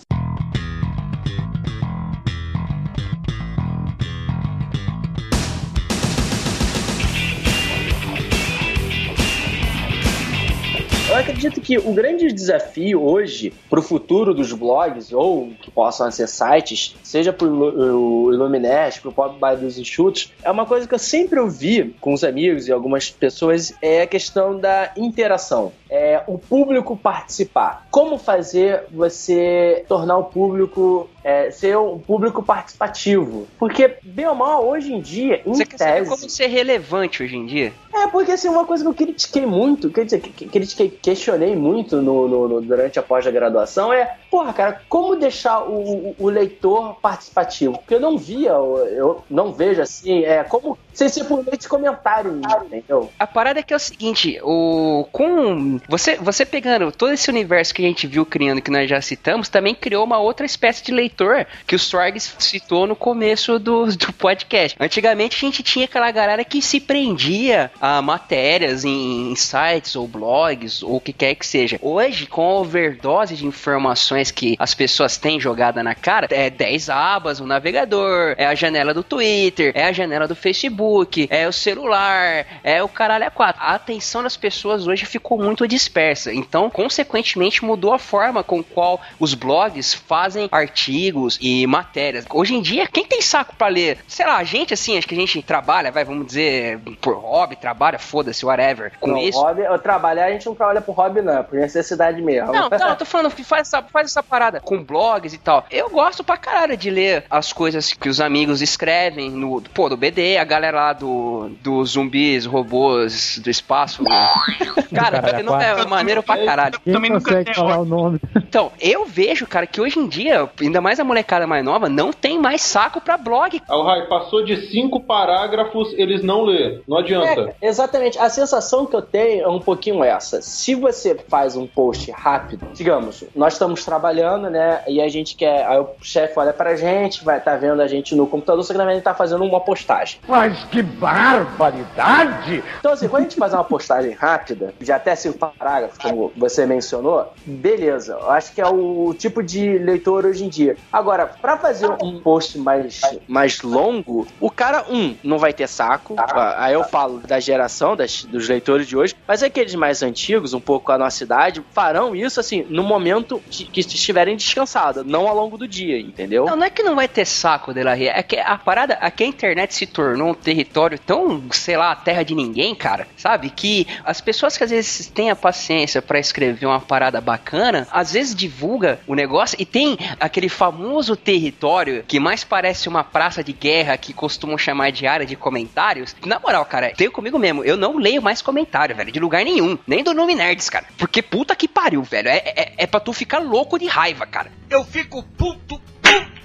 Acredito que o grande desafio hoje para o futuro dos blogs ou que possam ser sites, seja para o Illuminati, para o Pop by dos Enxutos, é uma coisa que eu sempre ouvi com os amigos e algumas pessoas é a questão da interação. É o público participar. Como fazer você tornar o público é, ser um público participativo. Porque, bem ou mal, hoje em dia, em Você quer tese... como ser relevante hoje em dia? É, porque assim, uma coisa que eu critiquei muito, quer dizer, que- critiquei, questionei muito no, no- no- durante a pós-graduação é, porra, cara, como deixar o, o- leitor participativo? Porque eu não via, eu não vejo assim, é como sem ser por meio de comentário, entendeu? A parada é que é o seguinte, o com você você pegando todo esse universo que a gente viu criando que nós já citamos, também criou uma outra espécie de leitor que o Sorgs citou no começo do, do podcast. Antigamente a gente tinha aquela galera que se prendia a matérias em, em sites ou blogs ou o que quer que seja. Hoje, com a overdose de informações que as pessoas têm jogada na cara, é 10 abas, o navegador, é a janela do Twitter, é a janela do Facebook, é o celular, é o caralho a quatro. A atenção das pessoas hoje ficou muito dispersa. Então, consequentemente, mudou a forma com qual os blogs fazem artigos e matérias. Hoje em dia, quem tem saco pra ler? Sei lá, a gente assim, acho que a gente trabalha, vai, vamos dizer, por hobby, trabalha, foda-se, whatever. Com Não, isso. hobby, eu trabalhar, a gente não trabalha por hobby, não, é por necessidade mesmo. Não, não, eu tô falando que faz faz essa parada com blogs e tal. Eu gosto pra caralho de ler as coisas que os amigos escrevem no, pô, do BD, a galera lá do, do zumbis, robôs do espaço. Cara, Caralho, não é maneiro pra caralho. Quem consegue falar o nome? Então, eu vejo, cara, que hoje em dia, ainda mais a molecada mais nova, não tem mais saco pra blog. Ah, o Rai, passou de cinco parágrafos, eles não lê. Não adianta. É, exatamente. A sensação que eu tenho é um pouquinho essa. Se você faz um post rápido, digamos, nós estamos trabalhando, né? E a gente quer. Aí o chefe olha pra gente, vai estar vendo a gente no computador, só que na verdade ele tá fazendo uma postagem. Mas que barbaridade! Então, assim, quando a gente faz uma postagem rápida, de até cinco parágrafos, como você mencionou, beleza. Eu acho que é o tipo de leitor hoje em dia. Agora, pra fazer um post mais, mais longo, o cara, um, não vai ter saco. Aí eu falo da geração das, dos leitores de hoje, mas aqueles mais antigos, um pouco a nossa idade, farão isso, assim, no momento que, que estiverem descansados, não ao longo do dia, entendeu? Não, não é que não vai ter saco de la Ria, é que a parada, é que a internet se tornou um território tão, sei lá, terra de ninguém, cara, sabe? Que as pessoas que às vezes têm a paciência pra escrever uma parada bacana, às vezes divulga o negócio e tem aquele famoso território que mais parece uma praça de guerra que costumam chamar de área de comentários. Na moral, cara, tenho comigo mesmo, eu não leio mais comentário, velho, de lugar nenhum, nem do Nome Nerds, cara. Porque puta que pariu, velho, é, é, é pra tu ficar louco de raiva, cara. Eu fico puto, puto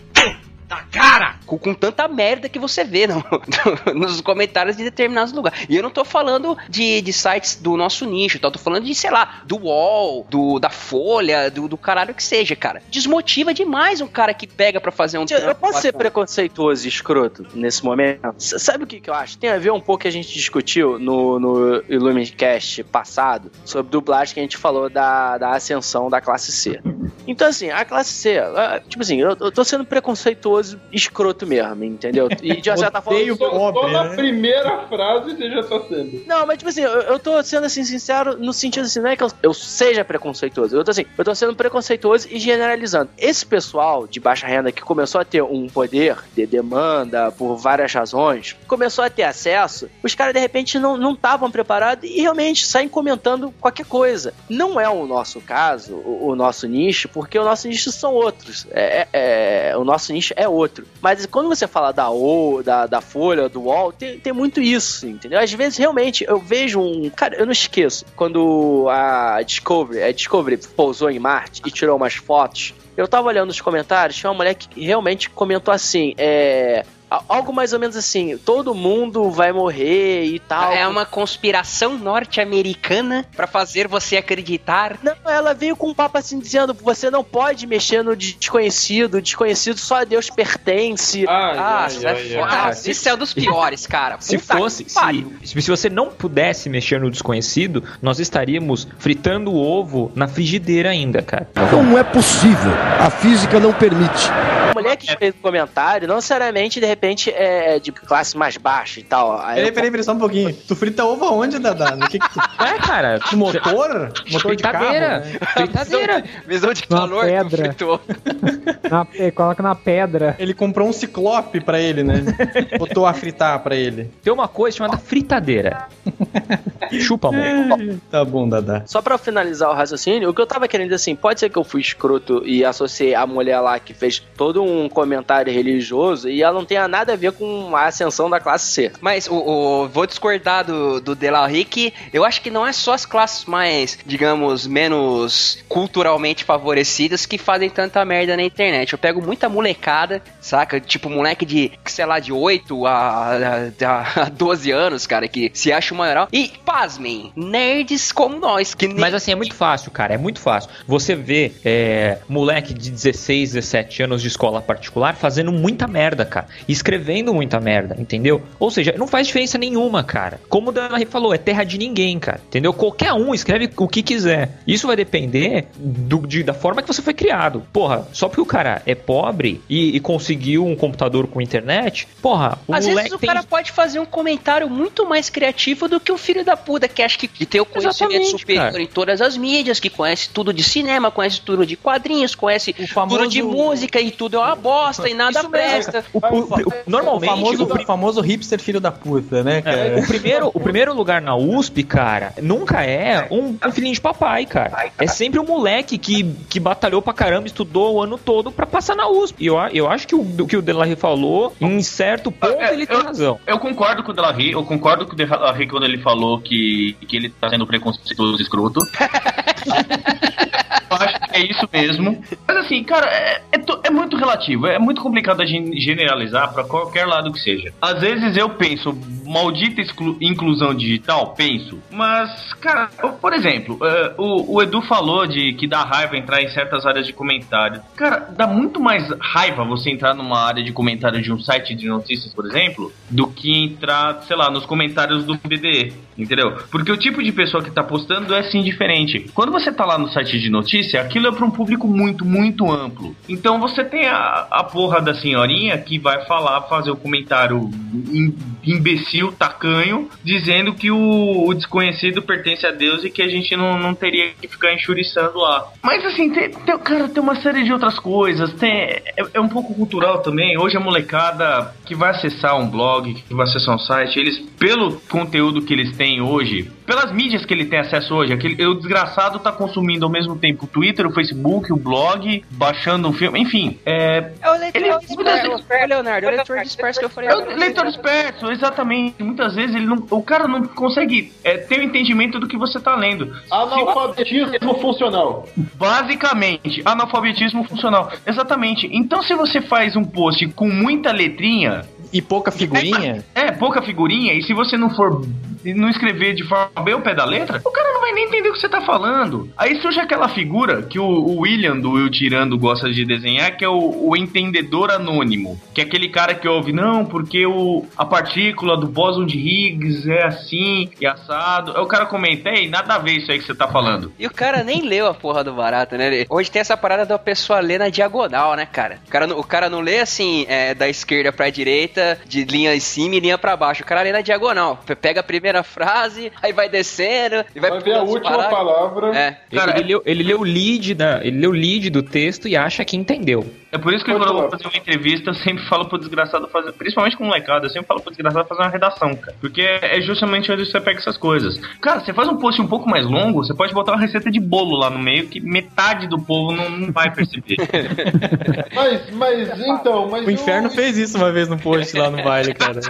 da cara! com, com tanta merda que você vê no- nos comentários de determinados lugares. E eu não tô falando de, de sites do nosso nicho, tá? eu tô falando de, sei lá, do UOL, do, da Folha, do, do caralho que seja, cara. Desmotiva demais um cara que pega pra fazer um Eu, eu posso ser preconceituoso e escroto nesse momento? S- sabe o que, que eu acho? Tem a ver um pouco que a gente discutiu no, no Illumincast passado sobre dublagem que a gente falou da, da ascensão da classe C. Então, assim, a classe C, tipo assim, eu, eu tô sendo preconceituoso escroto mesmo, entendeu? E de uma certa forma. Só, só na primeira frase você já tá sendo. Não, mas tipo assim, eu, eu tô sendo assim sincero no sentido assim, não é que eu, eu seja preconceituoso. Eu tô assim, eu tô sendo preconceituoso e generalizando. Esse pessoal de baixa renda que começou a ter um poder de demanda por várias razões, começou a ter acesso, os caras de repente não estavam preparados e realmente saem comentando qualquer coisa. Não é o nosso caso, o, o nosso nicho, porque o nosso nicho são outros. É, é- é- o nosso nicho é outro. Mas quando você fala da O, da, da Folha, do UOL, tem, tem muito isso, entendeu? Às vezes, realmente, eu vejo um. Cara, eu não esqueço. Quando a Discovery, a Discovery pousou em Marte e tirou umas fotos, eu tava olhando os comentários, tinha uma mulher que realmente comentou assim: é. Algo mais ou menos assim, todo mundo vai morrer e tal. É uma conspiração norte-americana pra fazer você acreditar. Não, ela veio com um papo assim dizendo: você não pode mexer no desconhecido, o desconhecido só a Deus pertence. Ah, isso é foda. Cara, Ah, se- Isso é um dos piores, cara. Se Puta fosse, se se você não pudesse mexer no desconhecido, nós estaríamos fritando o ovo na frigideira ainda, cara. Não é possível. A física não permite. A mulher que fez o comentário, não necessariamente, de repente, repente é de classe mais baixa e tal. Aí Peraí, eu- peraí, peraí, só um pouquinho. Tu frita ovo aonde, Dadá? No que que tu... É, cara. No motor? Motor de carro? Fritadeira. né? Fritadeira. Visão de Numa calor que pedra. fritou. Na- coloca na pedra. Ele comprou um ciclope pra ele, né? Botou a fritar pra ele. Tem uma coisa chamada fritadeira. Chupa, amor. Tá bom, Dadá. Só pra finalizar o raciocínio, o que eu tava querendo dizer assim, pode ser que eu fui escroto e associei a mulher lá que fez todo um comentário religioso e ela não tenha nada a ver com a ascensão da classe C. Mas o, o- vou discordar do, do De La Rue que eu acho que não é só as classes mais, digamos, menos culturalmente favorecidas que fazem tanta merda na internet. Eu pego muita molecada, saca? Tipo, moleque de, sei lá, de 8 a, a, a 12 anos, cara, que se acha o maior. E, pasmem, nerds como nós. Que Mas assim, é muito fácil, cara. É muito fácil. Você vê é, moleque de 16, 17 anos de escola particular fazendo muita merda, cara. E escrevendo muita merda, entendeu? Ou seja, não faz diferença nenhuma, cara. Como o Dana falou, é terra de ninguém, cara. Entendeu? Qualquer um escreve o que quiser. Isso vai depender do- de- da forma que você foi criado. Porra, só porque o cara é pobre e, e conseguiu um computador com internet, porra, o Às moleque vezes o tem cara pode fazer um comentário muito mais criativo do que o filho da puta, que acha que, que tem o conhecimento Exatamente, superior cara. em todas as mídias, que conhece tudo de cinema, conhece tudo de quadrinhos, conhece tudo de música e tudo é uma bosta e nada Isso presta. O- o- o- normalmente, o famoso, o famoso hipster filho da puta, né, cara? É, o, primeiro, o primeiro lugar na USP, cara, nunca é um, um filhinho de papai, cara. É sempre um moleque que, que batalhou pra caramba, estudou o ano todo pra passar na USP. E eu, eu acho que o, o que o Delarry falou, em certo ponto, É, ele tem eu- razão. Eu concordo com o Delarry, eu concordo com o Delarry quando ele falou que, que ele tá sendo preconceituoso e escroto. eu acho que é isso mesmo. Mas assim, cara, é, é é muito relativo, é muito complicado a gente generalizar pra qualquer lado que seja. Às vezes eu penso, maldita inclusão digital, penso. Mas, cara, por exemplo, eh, o, o Edu falou de que dá raiva entrar em certas áreas de comentário. Cara, dá muito mais raiva você entrar numa área de comentário de um site de notícias, por exemplo, do que entrar, sei lá, nos comentários do BDE, entendeu? Porque o tipo de pessoa que tá postando é sim diferente. Quando você tá lá no site de notícia, aquilo é pra um público muito, muito amplo. Então você tem a, a porra da senhorinha que vai falar, fazer o comentário imbecil, tacanho, dizendo que o, o desconhecido pertence a Deus e que a gente não, não teria que ficar enxuriçando lá. Mas assim, tem, tem- cara, tem uma série de outras coisas. Tem, é, é um pouco cultural também. Hoje a molecada que vai acessar um blog, que vai acessar um site, eles, pelo conteúdo que eles têm hoje, pelas mídias que ele tem acesso hoje, aquele, o desgraçado tá consumindo ao mesmo tempo o Twitter, o Facebook, o blog, baixando um filme, enfim. É, É o leitor Ele- disperso, Ô, Leonardo, é o leitor disperso que eu falei. é o leitor esperto, exatamente. Muitas vezes ele não, o cara não consegue é, ter o entendimento do que você tá lendo. Analfabetismo funcional. Basicamente, analfabetismo funcional. Exatamente. Então, se você faz um post com muita letrinha. E pouca figurinha? É, pouca figurinha, e se você não for. Não escrever de forma bem ao pé da letra, o cara não vai nem entender o que você tá falando. Aí surge aquela figura que o, o William do Will Tirando gosta de desenhar, que é o, o entendedor anônimo. Que é aquele cara que ouve, não, porque o, a partícula do bóson de Higgs é assim e assado. Aí o cara comenta, ei, nada a ver isso aí que você tá falando. E o cara nem leu a porra do barato, né? Hoje tem essa parada da pessoa ler na diagonal, né, cara? O cara, não- o cara não lê assim, é, da esquerda pra direita, de linha em cima e linha pra baixo. O cara lê na diagonal. Pe- Pega a primeira frase, aí vai descendo e vai Vai ver a última parágrafos. palavra. É. Ele, ele leu, ele leu o lead da, ele leu o lead do texto e acha que entendeu. É por isso que quando eu vou fazer uma entrevista, eu sempre falo pro desgraçado fazer, principalmente com molecada, eu sempre falo pro desgraçado fazer uma redação, cara. Porque é justamente onde você pega essas coisas. Cara, você faz um post um pouco mais longo, você pode botar uma receita de bolo lá no meio que metade do povo não, não vai perceber. Mas, mas, então, mas O inferno eu- fez isso uma vez no post lá no baile, cara.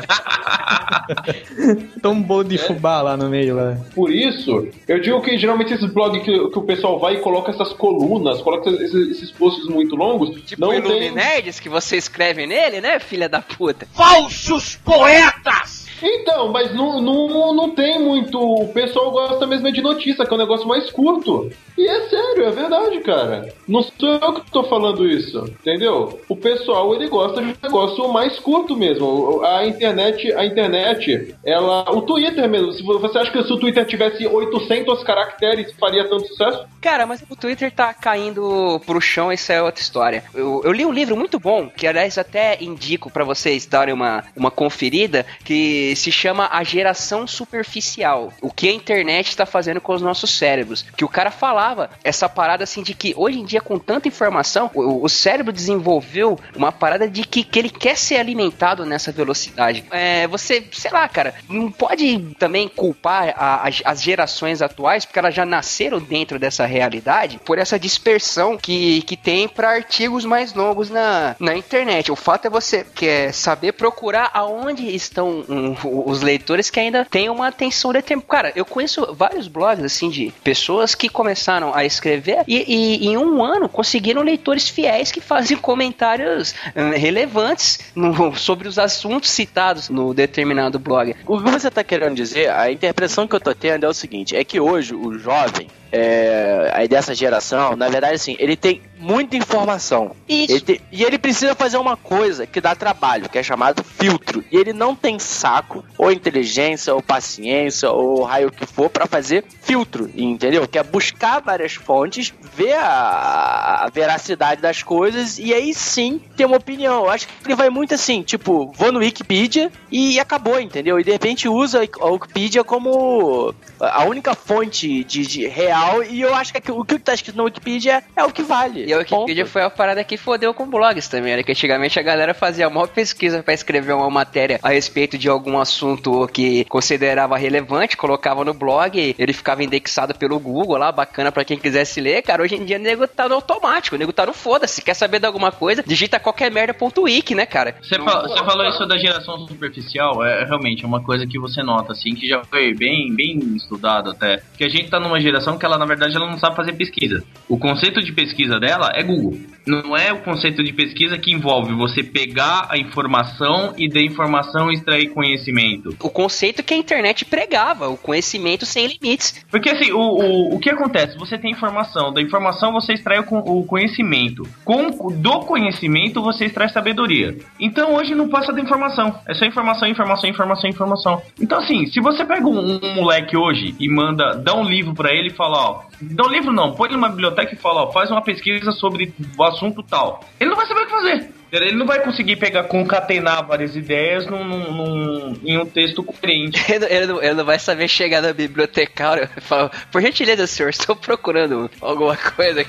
Toma um bolo de fubá lá no meio lá. Por isso, eu digo que geralmente esses blogs que, que o pessoal vai e coloca essas colunas, coloca esses, esses posts muito longos, Tipo não o tem... Iluminerds que você escreve nele, né, filha da puta? Falsos poetas! Então, mas não, não, não tem muito. O pessoal gosta mesmo é de notícia, que é um negócio mais curto. E é sério, é verdade, cara. Não sou eu que tô falando isso, entendeu? O pessoal, ele gosta de um negócio mais curto mesmo. A internet, a internet, ela... O Twitter mesmo, se você acha que se o Twitter tivesse 800 caracteres, faria tanto sucesso? Cara, mas o Twitter tá caindo pro chão, isso é outra história. Eu, eu li um livro muito bom, que aliás até indico pra vocês darem uma, uma conferida, que se chama A Geração Superficial. O que a internet está fazendo com os nossos cérebros. Que o cara falava essa parada assim de que hoje em dia, com tanta informação, o, o cérebro desenvolveu uma parada de que, que ele quer ser alimentado nessa velocidade. É, você, sei lá, cara, não pode também culpar a- as- as gerações atuais, porque elas já nasceram dentro dessa realidade, por essa dispersão que, que tem para artigos mais longos na, na internet. O fato é você quer saber procurar aonde estão hum, os leitores que ainda têm uma atenção determinada. Cara, eu conheço vários blogs assim de pessoas que começaram a escrever e, e em um ano conseguiram leitores fiéis que fazem comentários hum, relevantes no- sobre os assuntos citados no determinado blog. O que você tá querendo dizer, a interpretação que eu tô tendo é o seguinte, é que hoje o jovem, é, aí dessa geração, na verdade assim, ele tem muita informação. Ele tem- e ele precisa fazer uma coisa que dá trabalho, que é chamado filtro. E ele não tem saco, ou inteligência, ou paciência, ou raio que for, pra fazer filtro, entendeu? Que é buscar várias fontes, ver a, a veracidade das coisas e aí sim ter uma opinião. Eu acho que ele vai muito assim, tipo, vou no Wikipedia e acabou, entendeu? E de repente usa a Wikipedia como a única fonte de, de real e eu acho que o que tá escrito na Wikipedia é o que vale. E a Wikipedia foi a parada que fodeu com blogs também, era que antigamente a galera fazia uma pesquisa pra escrever uma matéria a respeito de algum assunto que considerava relevante, colocava no blog, ele ficava indexado pelo Google lá, bacana pra quem quisesse ler. Cara, hoje em dia o nego tá no automático, o nego tá no foda-se, quer saber de alguma coisa, digita qualquer merda.wiki, né, cara? Você, fa- você falou isso da geração superficial, é realmente uma coisa que você nota, assim, que já foi bem, bem estudado até. Que a gente tá numa geração que ela, na verdade, ela não sabe fazer pesquisa. O conceito de pesquisa dela é Google. Não é o conceito de pesquisa que envolve você pegar a informação e da informação extrair conhecimento. O conceito que a internet pregava, o conhecimento sem limites. Porque assim, o, o, o que acontece? Você tem informação, da informação você extrai o, o conhecimento. Com, do conhecimento você extrai sabedoria. Então hoje não passa da informação. É só informação, informação, informação, informação. Então assim, se você pega um, um moleque hoje e manda, dá um livro pra ele e fala, ó, dá um livro não, põe ele numa biblioteca e fala, ó, faz uma pesquisa sobre o assunto tal. Ele não vai saber o que fazer. Ele não vai conseguir pegar, concatenar várias ideias num, num- num- em um texto coerente. Ele, não- ele não, ele não vai saber chegar na bibliotecária e falar, por gentileza, senhor, estou procurando alguma coisa.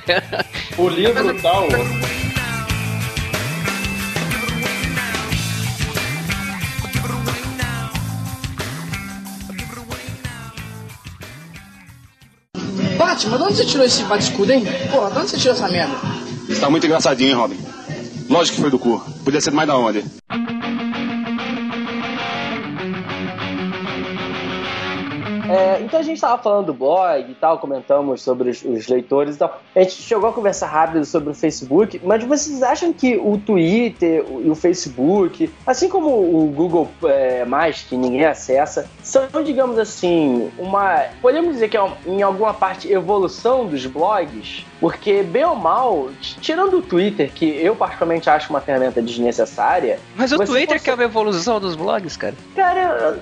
O livro tal. Batman, de onde você tirou esse bate-escudo, hein? Porra, de onde você tirou essa merda? Você tá muito engraçadinho, hein, Robin? Lógico que foi do cu. Podia ser mais da onde? É, então a gente tava falando do blog e tal, comentamos sobre os, os leitores e tal. A gente chegou a conversar rápido sobre o Facebook, mas vocês acham que o Twitter e o Facebook, assim como o Google é, mais, que ninguém acessa, são, digamos assim, uma. Podemos dizer que é em alguma parte evolução dos blogs? Porque, bem ou mal, tirando o Twitter, que eu particularmente acho uma ferramenta desnecessária. Mas o Twitter consegue- que é uma evolução dos blogs, cara. Cara, eu,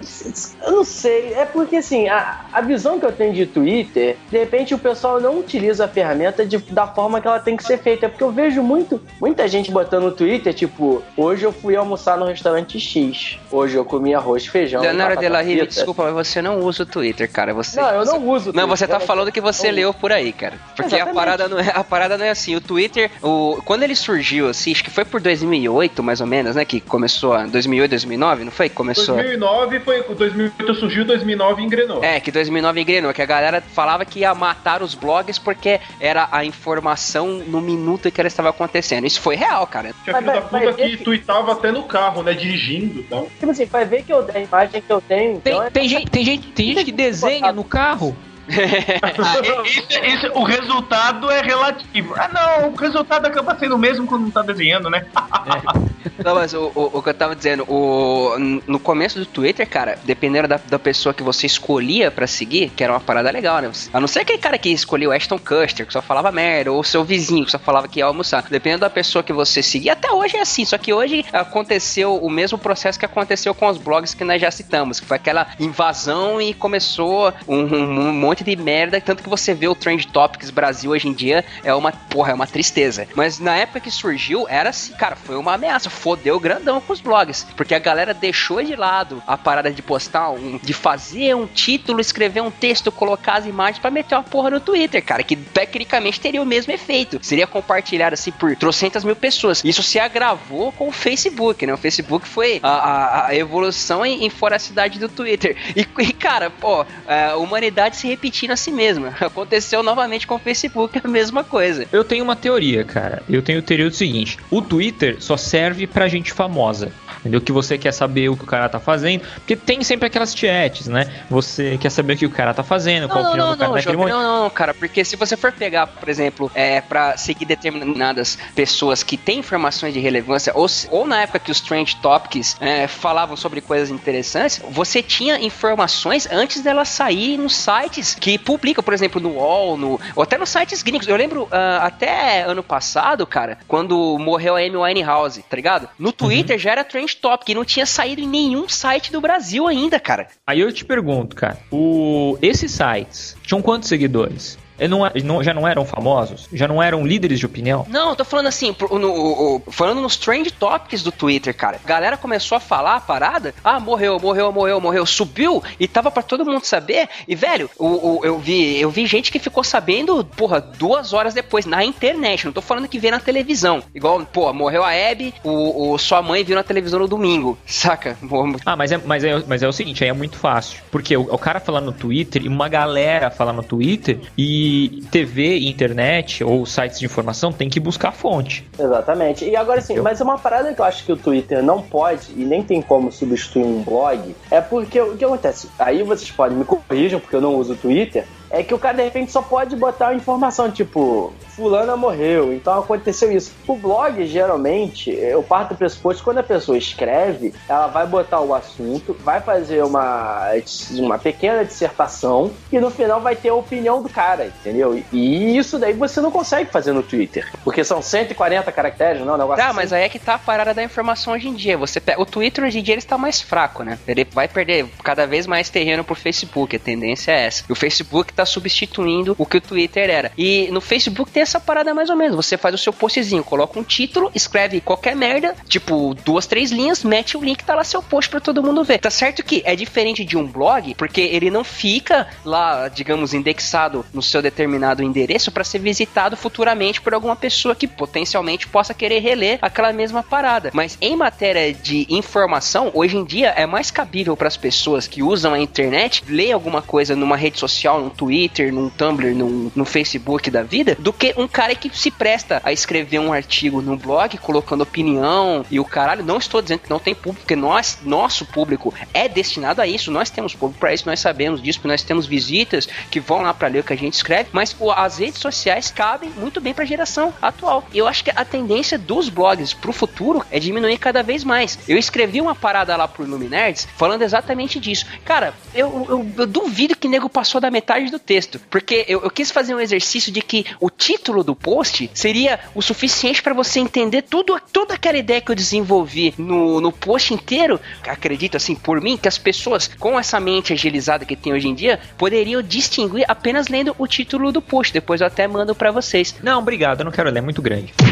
eu não sei. É porque, assim, a, a visão que eu tenho de Twitter, de repente o pessoal não utiliza a ferramenta de- da forma que ela tem que ser feita. É porque eu vejo muito, muita gente botando no Twitter, tipo, hoje eu fui almoçar no restaurante X. Hoje eu comi arroz, feijão. e Leonardo batata de la Rive, desculpa, mas você não usa o Twitter, cara. Você, Não, eu não uso o Não, Twitter, você tá falando que você leu por aí, cara. Porque a Exatamente. Parada, não é, a parada não é assim. O Twitter, o, quando ele surgiu, assim, acho que foi por 2008, mais ou menos, né? Que começou, a- 2008, 2009, não foi? que Começou. 2009 foi. 2008 surgiu, 2009 engrenou. É, que 2009 engrenou, que a galera falava que ia matar os blogs porque era a informação no minuto que ela estava acontecendo. Isso foi real, cara. Tinha filho da puta que tweetava até no carro, né? Dirigindo e tal. Tipo assim, vai ver que eu, a imagem que eu tenho. Tem, então é- tem gente, tem, gente, tem gente que desenha no carro. Esse- o resultado é relativo. Ah, não, o resultado acaba sendo o mesmo quando não tá desenhando, né? Não, mas o, o, o que eu tava dizendo, o, no começo do Twitter, cara, dependendo da, da pessoa que você escolhia pra seguir, que era uma parada legal, né? A não ser aquele cara que escolheu Ashton Custer, que só falava merda, ou seu vizinho, que só falava que ia almoçar. Dependendo da pessoa que você seguia, até hoje é assim, só que hoje aconteceu o mesmo processo que aconteceu com os blogs que nós já citamos, que foi aquela invasão e começou um, um, um monte de merda, tanto que você vê o Trend Topics Brasil hoje em dia é uma, porra, é uma tristeza. Mas na época que surgiu, era assim, cara, foi uma ameaça, fodeu grandão com os blogs, porque a galera deixou de lado a parada de postar, um, de fazer um título, escrever um texto, colocar as imagens para meter uma porra no Twitter, cara, que tecnicamente teria o mesmo efeito. Seria compartilhado assim por trocentas mil pessoas. Isso se agravou com o Facebook, né? O Facebook foi a, a, a evolução em, em foracidade do Twitter. E, e cara, pô, a humanidade se a si mesma. Aconteceu novamente com o Facebook a mesma coisa. Eu tenho uma teoria, cara. Eu tenho teoria do seguinte: o Twitter só serve pra gente famosa. Entendeu? Que você quer saber o que o cara tá fazendo. Porque tem sempre aquelas chats, né? Você quer saber o que o cara tá fazendo, qual Não, opinião não, do cara não, naquele João, momento. não, não, cara, porque se você for pegar, por exemplo, é, para seguir determinadas pessoas que têm informações de relevância, ou, ou na época que os Trend Topics é, falavam sobre coisas interessantes, você tinha informações antes delas sair nos sites que publicam, por exemplo, no UOL, no, ou até nos sites gringos. Eu lembro ah, até ano passado, cara, quando morreu a Amy Winehouse, tá ligado? No Twitter já era Trend Topic e não tinha saído em nenhum site do Brasil ainda, cara. Aí eu te pergunto, cara, o... esses sites tinham quantos seguidores? Não, não- já não eram famosos? Já não eram líderes de opinião? Não, eu tô falando assim, no- falando nos trend topics do Twitter, cara. A galera começou a falar a parada. Ah, morreu, morreu, morreu, morreu. Subiu e tava pra todo mundo saber. E, velho, o, o- eu, vi, eu vi gente que ficou sabendo, porra, duas horas depois, na internet. Não tô falando que vê na televisão. Igual, pô, morreu a Abby, o, o- sua mãe viu na televisão no domingo. Saca? Ah, mas é, mas, é, mas é o seguinte, aí é muito fácil. Porque o, o cara falar no Twitter e uma galera falar no Twitter e TV, internet ou sites de informação tem que buscar a fonte. Exatamente. E agora sim, mas uma parada que eu acho que o Twitter não pode e nem tem como substituir um blog é porque o que acontece? Aí vocês podem me corrijam, porque eu não uso o Twitter. É que o cara de repente só pode botar uma informação tipo, fulana morreu, então aconteceu isso. O blog, geralmente, eu parto do pressuposto que quando a pessoa escreve, ela vai botar o assunto, vai fazer uma, uma pequena dissertação e no final vai ter a opinião do cara, entendeu? E isso daí você não consegue fazer no Twitter, porque são 140 caracteres, não? Um negócio Tá, assim. mas aí é que tá a parada da informação hoje em dia. Você pega, o Twitter hoje em dia ele está mais fraco, né? Ele vai perder cada vez mais terreno pro Facebook. A tendência é essa. E o Facebook tá substituindo o que o Twitter era. E no Facebook tem essa parada mais ou menos. Você faz o seu postzinho, coloca um título, escreve qualquer merda, tipo duas, três linhas, mete o link, tá lá seu post pra todo mundo ver. Tá certo que é diferente de um blog, porque ele não fica lá, digamos, indexado no seu determinado endereço para ser visitado futuramente por alguma pessoa que potencialmente possa querer reler aquela mesma parada. Mas em matéria de informação, hoje em dia é mais cabível para as pessoas que usam a internet ler alguma coisa numa rede social, num Twitter, num Tumblr, num, no Facebook da vida, do que um cara que se presta a escrever um artigo no blog colocando opinião e o caralho. Não estou dizendo que não tem público, porque nós, nosso público é destinado a isso. Nós temos público para isso, nós sabemos disso, nós temos visitas que vão lá para ler o que a gente escreve. Mas o- as redes sociais cabem muito bem para a geração atual. Eu acho que a tendência dos blogs pro futuro é diminuir cada vez mais. Eu escrevi uma parada lá pro Luminerds falando exatamente disso. Cara, eu, eu- eu duvido que nego passou da metade do texto, porque eu, eu quis fazer um exercício de que o título do post seria o suficiente para você entender tudo, toda aquela ideia que eu desenvolvi no, no post inteiro. Acredito assim, por mim, que as pessoas com essa mente agilizada que tem hoje em dia poderiam distinguir apenas lendo o título do post. Depois eu até mando para vocês. Não, obrigado, eu não quero ler, é muito grande.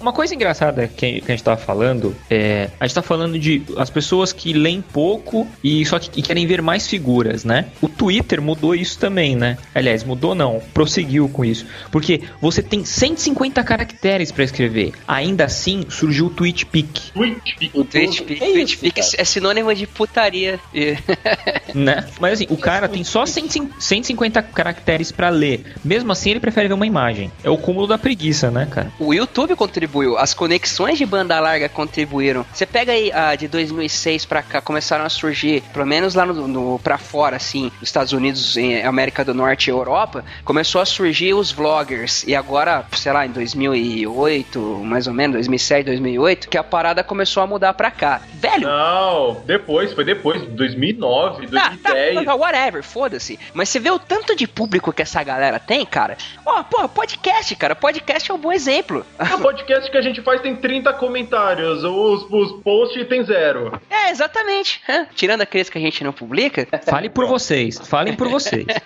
Uma coisa engraçada que, que a gente tava falando é. A gente tá falando de as pessoas que leem pouco e só que e querem ver mais figuras, né? O Twitter mudou isso também, né? Aliás, mudou não, prosseguiu com isso. Porque você tem 150 caracteres pra escrever. Ainda assim, surgiu o TweetPic. O TweetPic, TweetPic é sinônimo de putaria. E- né? Mas assim, o cara tem só 100 150 caracteres pra ler. Mesmo assim, ele prefere ver uma imagem. É o cúmulo da preguiça, né, cara? O YouTube contribuiu, as conexões de banda larga contribuíram. Você pega aí a de 2006 pra cá, começaram a surgir, pelo menos lá no, no pra fora, assim, nos Estados Unidos, em América do Norte e Europa, começou a surgir os vloggers. E agora, sei lá, em 2008, mais ou menos, 2007, 2008, que a parada começou a mudar pra cá. Velho! Não, depois, foi depois, 2009, 2010. Tá, whatever, foda-se. Mas você vê o tanto de público que essa galera tem, cara? Ó, pô, podcast, cara. Podcast é um bom exemplo. O podcast que a gente faz tem 30 comentários, os, os posts tem zero. É, exatamente. Hã? Tirando aqueles que a gente não publica. Fale por vocês, falem por vocês.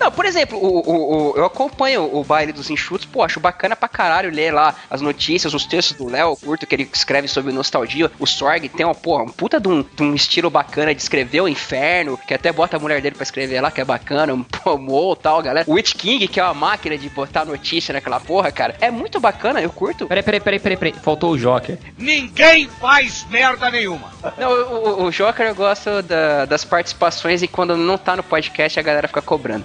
Não, por exemplo, o, o, o- eu acompanho o baile dos enxutos, pô, acho bacana pra caralho ler lá as notícias, os textos do Léo, curto que ele escreve sobre nostalgia. O Sorg tem uma, porra, um puta de um, de um estilo bacana de escrever o inferno, que até bota a mulher dele pra escrever lá, que é bacana, um pomô e tal, galera. O Witch King, que é uma máquina de botar notícia naquela porra, cara. É muito bacana, eu curto. Peraí, peraí, peraí, peraí, peraí. Faltou o Joker. Ninguém faz merda nenhuma. Não, o, o, o Joker eu gosto da- das participações e quando não tá no podcast a galera fica cobrando.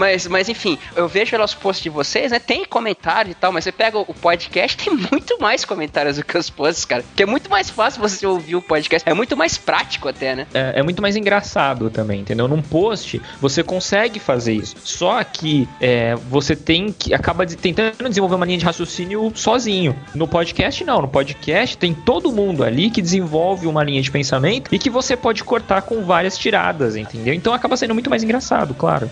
mas, mas enfim, eu vejo pelos posts de vocês, né? Tem comentário e tal, mas você pega o podcast, tem muito mais comentários do que os posts, cara. Que é muito mais fácil você ouvir o podcast. É muito mais prático até, né? É, é muito mais engraçado também, entendeu? Num post, você consegue fazer isso. Só que é, você tem que. acaba de- tentando desenvolver uma linha de raciocínio sozinho. No podcast, não. No podcast tem todo mundo ali que desenvolve uma linha de pensamento e que você pode cortar com várias tiradas, entendeu? Então acaba sendo muito mais engraçado, claro.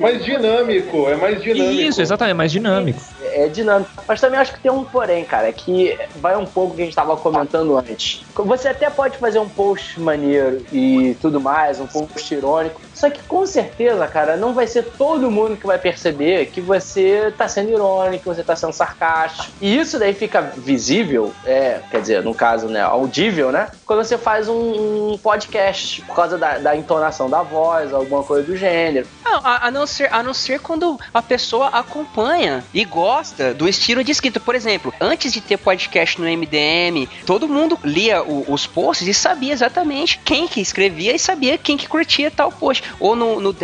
Mais dinâmico, é mais dinâmico. Isso, exatamente, mais dinâmico. É dinâmico. Mas também acho que tem um porém, cara, que vai um pouco que a gente tava comentando antes. Você até pode fazer um post maneiro e tudo mais, um post irônico. Só que com certeza, cara, não vai ser todo mundo que vai perceber que você tá sendo irônico, que você tá sendo sarcástico. E isso daí fica visível, é, quer dizer, no caso, né, audível, né? Quando você faz um, um podcast por causa da, da entonação da voz, alguma coisa do gênero. Não, a, a não ser, a não ser quando a pessoa acompanha e gosta do estilo de escrita. Por exemplo, antes de ter podcast no MDM, todo mundo lia o- os posts e sabia exatamente quem que escrevia e sabia quem que curtia tal post. Ou no, no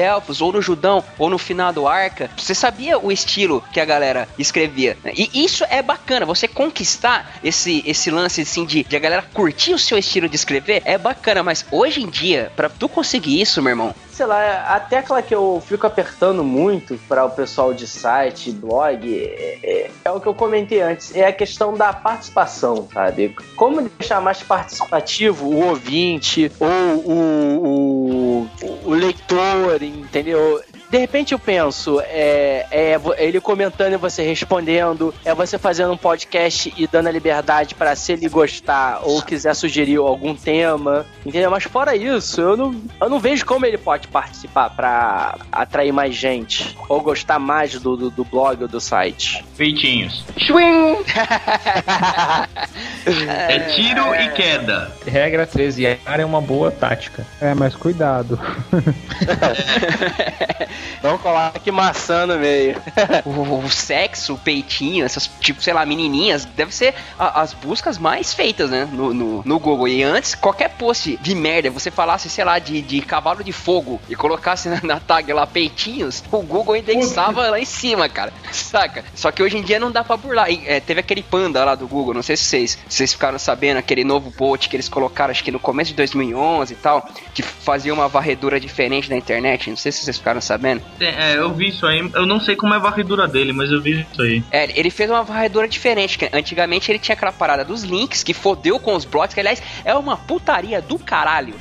ou no Judão, ou no finado Arca. Você sabia o estilo que a galera escrevia. né? E isso é bacana, você conquistar esse, esse lance assim, de, de a galera curtir o seu estilo de escrever é bacana, mas hoje em dia, pra tu conseguir isso, meu irmão, sei lá, a tecla que eu fico apertando muito para o pessoal de site, blog, é, é- é o que eu comentei antes, é a questão da participação, sabe? Como deixar mais participativo o ouvinte ou o, o, o leitor, entendeu? De repente eu penso, é, é ele comentando e você respondendo, é você fazendo um podcast e dando a liberdade para se ele gostar ou quiser sugerir algum tema, entendeu? Mas fora isso, eu não, eu não vejo como ele pode participar para atrair mais gente ou gostar mais do, do, do blog ou do site. Peitinhos. Swing! É tiro e queda. Regra 13, ar é uma boa tática. É, mas cuidado. Não coloque maçã no meio. o, o sexo, o peitinho, essas, tipo, sei lá, menininhas, deve ser a- as buscas mais feitas, né, no, no, no Google. E antes, qualquer post de merda, você falasse, sei lá, de, de cavalo de fogo e colocasse na, na tag lá peitinhos, o Google indexava lá em cima, cara, saca? Só que hoje em dia não dá pra burlar. E, é, teve aquele panda lá do Google, não sei se vocês, vocês ficaram sabendo, aquele novo bot que eles colocaram, acho que no começo de 2011 e tal, que fazia uma varredura diferente da internet, não sei se vocês ficaram sabendo. É, eu vi isso aí. Eu não sei como é a varredura dele, mas eu vi isso aí. É, ele fez uma varredura diferente. que Antigamente ele tinha aquela parada dos links que fodeu com os blogs, que aliás é uma putaria do caralho.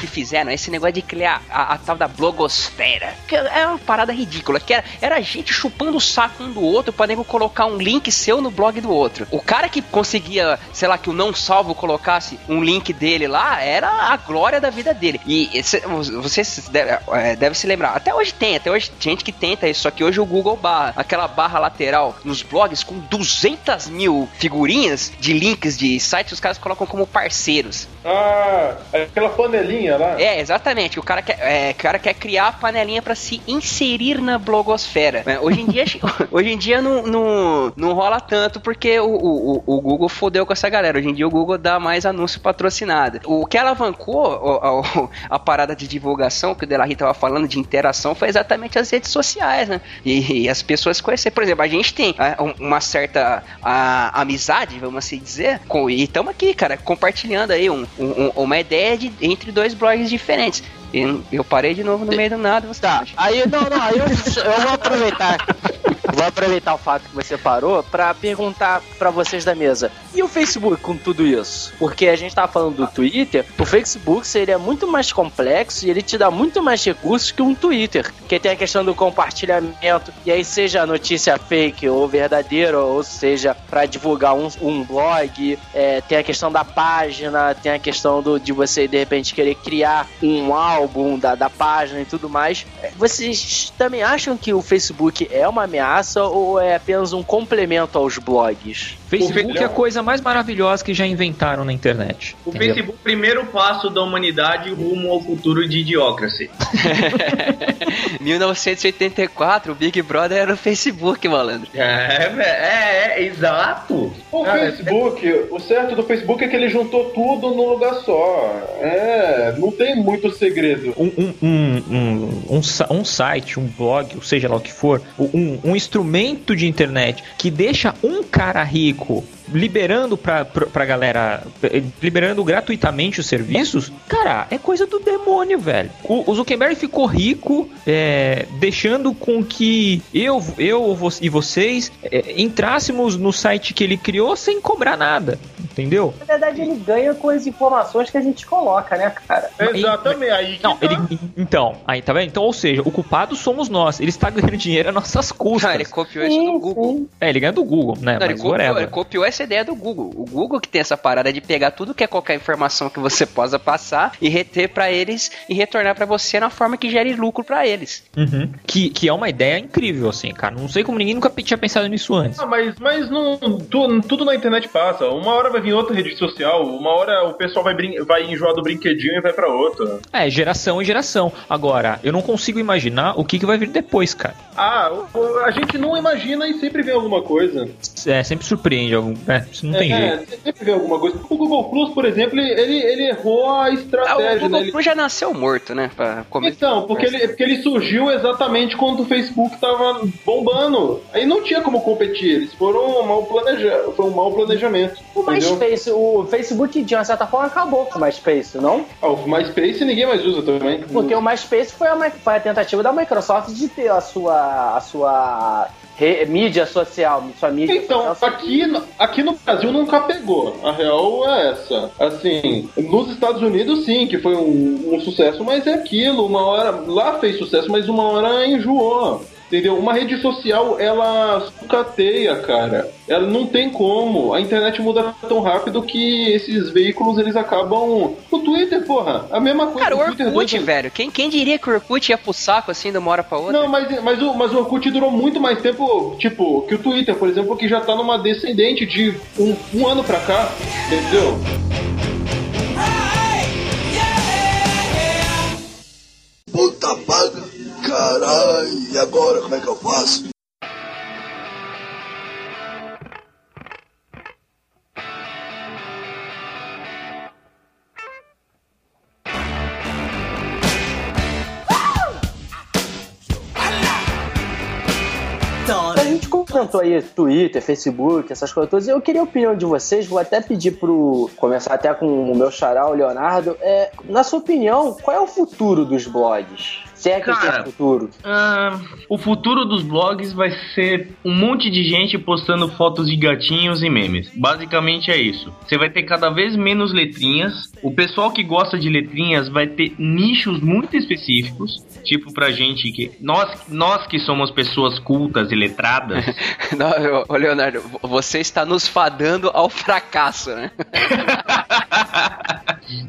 Que fizeram esse negócio de criar a, a tal da blogosfera. Que é uma parada ridícula. Que era, era gente chupando o saco um do outro pra nego colocar um link seu no blog do outro. O cara que conseguia, sei lá, que o não salvo colocasse um link dele lá, era a glória da vida dele. E esse- você deve, é, deve se lembrar. Até hoje tem, até hoje gente que tenta isso. Só que hoje o Google barra, aquela barra lateral nos blogs com 200 mil figurinhas de links de sites, os caras colocam como parceiros. Ah, aquela panelinha lá? É, exatamente. O cara quer, é, cara quer criar a panelinha pra se inserir na blogosfera. É, Hoje em dia, hoje em dia não, não, não rola tanto porque o, o, o Google fodeu com essa galera. Hoje em dia o Google dá mais anúncio patrocinado. O que alavancou a, a- a parada de divulgação que o Delarry tava falando de interação foi exatamente as redes sociais, né? E, e as pessoas conhecer. Por exemplo, a gente tem um- uma certa ah, amizade, vamos assim dizer, com, e estamos aqui, cara, compartilhando aí um- um- uma ideia de, entre dois blogs diferentes. E eu parei de novo no meio do nada. Você Tá, aí não, não, aí eu, eu vou aproveitar. Vou aproveitar o fato que você parou pra perguntar pra vocês da mesa. E o Facebook com tudo isso? Porque a gente tava falando do Twitter, o Facebook seria muito mais complexo e ele te dá muito mais recursos que um Twitter. Porque tem a questão do compartilhamento, e aí seja notícia fake ou verdadeira, ou seja, pra divulgar um, um blog, é, tem a questão da página, tem a questão do, de você de repente querer criar um álbum da, da página e tudo mais. Vocês também acham que o Facebook é uma ameaça ou é apenas um complemento aos blogs? Facebook é a coisa mais maravilhosa que já inventaram na internet. O entendeu? Facebook, primeiro passo da humanidade rumo ao futuro de idiocracy. 1984, o Big Brother era o Facebook, malandro. É, velho, é, é, exato. O Ah, Facebook, o certo do Facebook é que ele juntou tudo num lugar só. É, não tem muito segredo. um, um, um, um, um, um site, um blog, ou seja lá o que for, um, um instrumento de internet que deixa um cara rico 酷 liberando pra, pra, pra galera, liberando gratuitamente os serviços, cara, é coisa do demônio, velho. O, o Zuckerberg ficou rico, é, deixando com que eu, eu e vocês é, entrássemos no site que ele criou sem cobrar nada, entendeu? Na verdade, ele ganha com as informações que a gente coloca, né, cara? Exatamente, aí que Não, tá. ele, então, aí tá vendo? Então, ou seja, o culpado somos nós. Ele está ganhando dinheiro às nossas custas. Ah, ele copiou isso do Google. É, ele ganha do Google, né? Não, ele, Mas copiou, whatever. ele copiou essa ideia do Google. O Google que tem essa parada de pegar tudo que é qualquer informação que você possa passar e reter pra eles e retornar pra você na forma que gere lucro pra eles. Uhum. Que, que é uma ideia incrível, assim, cara. Não sei como ninguém nunca tinha pensado nisso antes. Ah, mas, mas não, tu- tudo na internet passa. Uma hora vai vir outra rede social, uma hora o pessoal vai, brin vai enjoar do brinquedinho e vai pra outra. É, geração em geração. Agora, eu não consigo imaginar o que, que vai vir depois, cara. Ah, a gente não imagina e sempre vem alguma coisa. É, sempre surpreende algum. É, isso não tem é, jeito. é, sempre vem alguma coisa. O Google Plus, por exemplo, ele, ele errou a Ah, o estratégia, Google né? Ele- Plus já nasceu morto, né? Pra começar. Então, porque ele, porque ele surgiu exatamente quando o Facebook tava bombando. Aí não tinha como competir, eles foram mal planejados, foi um mau planejamento. O entendeu? MySpace, o Facebook, de uma certa forma, acabou com o MySpace, não? Ah, o MySpace ninguém mais usa também. Porque o MySpace foi a, foi a tentativa da Microsoft de ter a sua, a sua re- mídia social, sua mídia Então, social. aqui, no- aqui no Brasil nunca pegou. A real é essa. Assim, nos Estados Unidos sim, que foi um, um sucesso, mas é aquilo. Uma hora lá fez sucesso, mas uma hora enjoou. Entendeu? Uma rede social, ela sucateia, cara. Ela não tem como. A internet muda tão rápido que esses veículos, eles acabam... O Twitter, porra, a mesma coisa. Cara, o Twitter Orkut, dois- velho. Quem, quem diria que o Orkut ia pro saco assim de uma hora pra outra? Não, mas, mas, o, mas o Orkut durou muito mais tempo, tipo, que o Twitter, por exemplo, que já tá numa descendente de um, um ano pra cá, entendeu? Puta paga, caralho, e agora como é que eu faço? A gente comentou aí Twitter, Facebook, essas coisas todas. Eu queria a opinião de vocês, vou até pedir pro. Começar até com o meu xará, o Leonardo. É, na sua opinião, qual é o futuro dos blogs? Se é que Cara, tem futuro. Ah, o futuro dos blogs vai ser um monte de gente postando fotos de gatinhos e memes. Basicamente é isso. Você vai ter cada vez menos letrinhas. O pessoal que gosta de letrinhas vai ter nichos muito específicos. Tipo pra gente que. Nós, nós que somos pessoas cultas e letradas. Não, ô, Leonardo, você está nos fadando ao fracasso, né?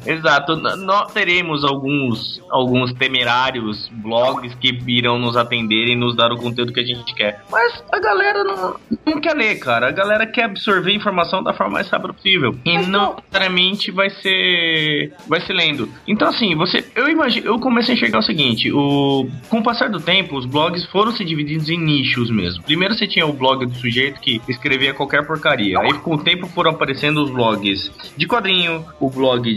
Exato. Nós teremos alguns, alguns temerários blogs que irão nos atender e nos dar o conteúdo que a gente quer. Mas a galera não, não quer ler, cara. A galera quer absorver informação da forma mais rápida possível. E não necessariamente vai ser. vai ser lendo. Então, assim, você. Eu imagino. Eu comecei a enxergar o seguinte: o, com o passar do tempo, os blogs foram se divididos em nichos mesmo. Primeiro você tinha o blog do sujeito que escrevia qualquer porcaria. Aí com o tempo foram aparecendo os blogs de quadrinho, o blog de,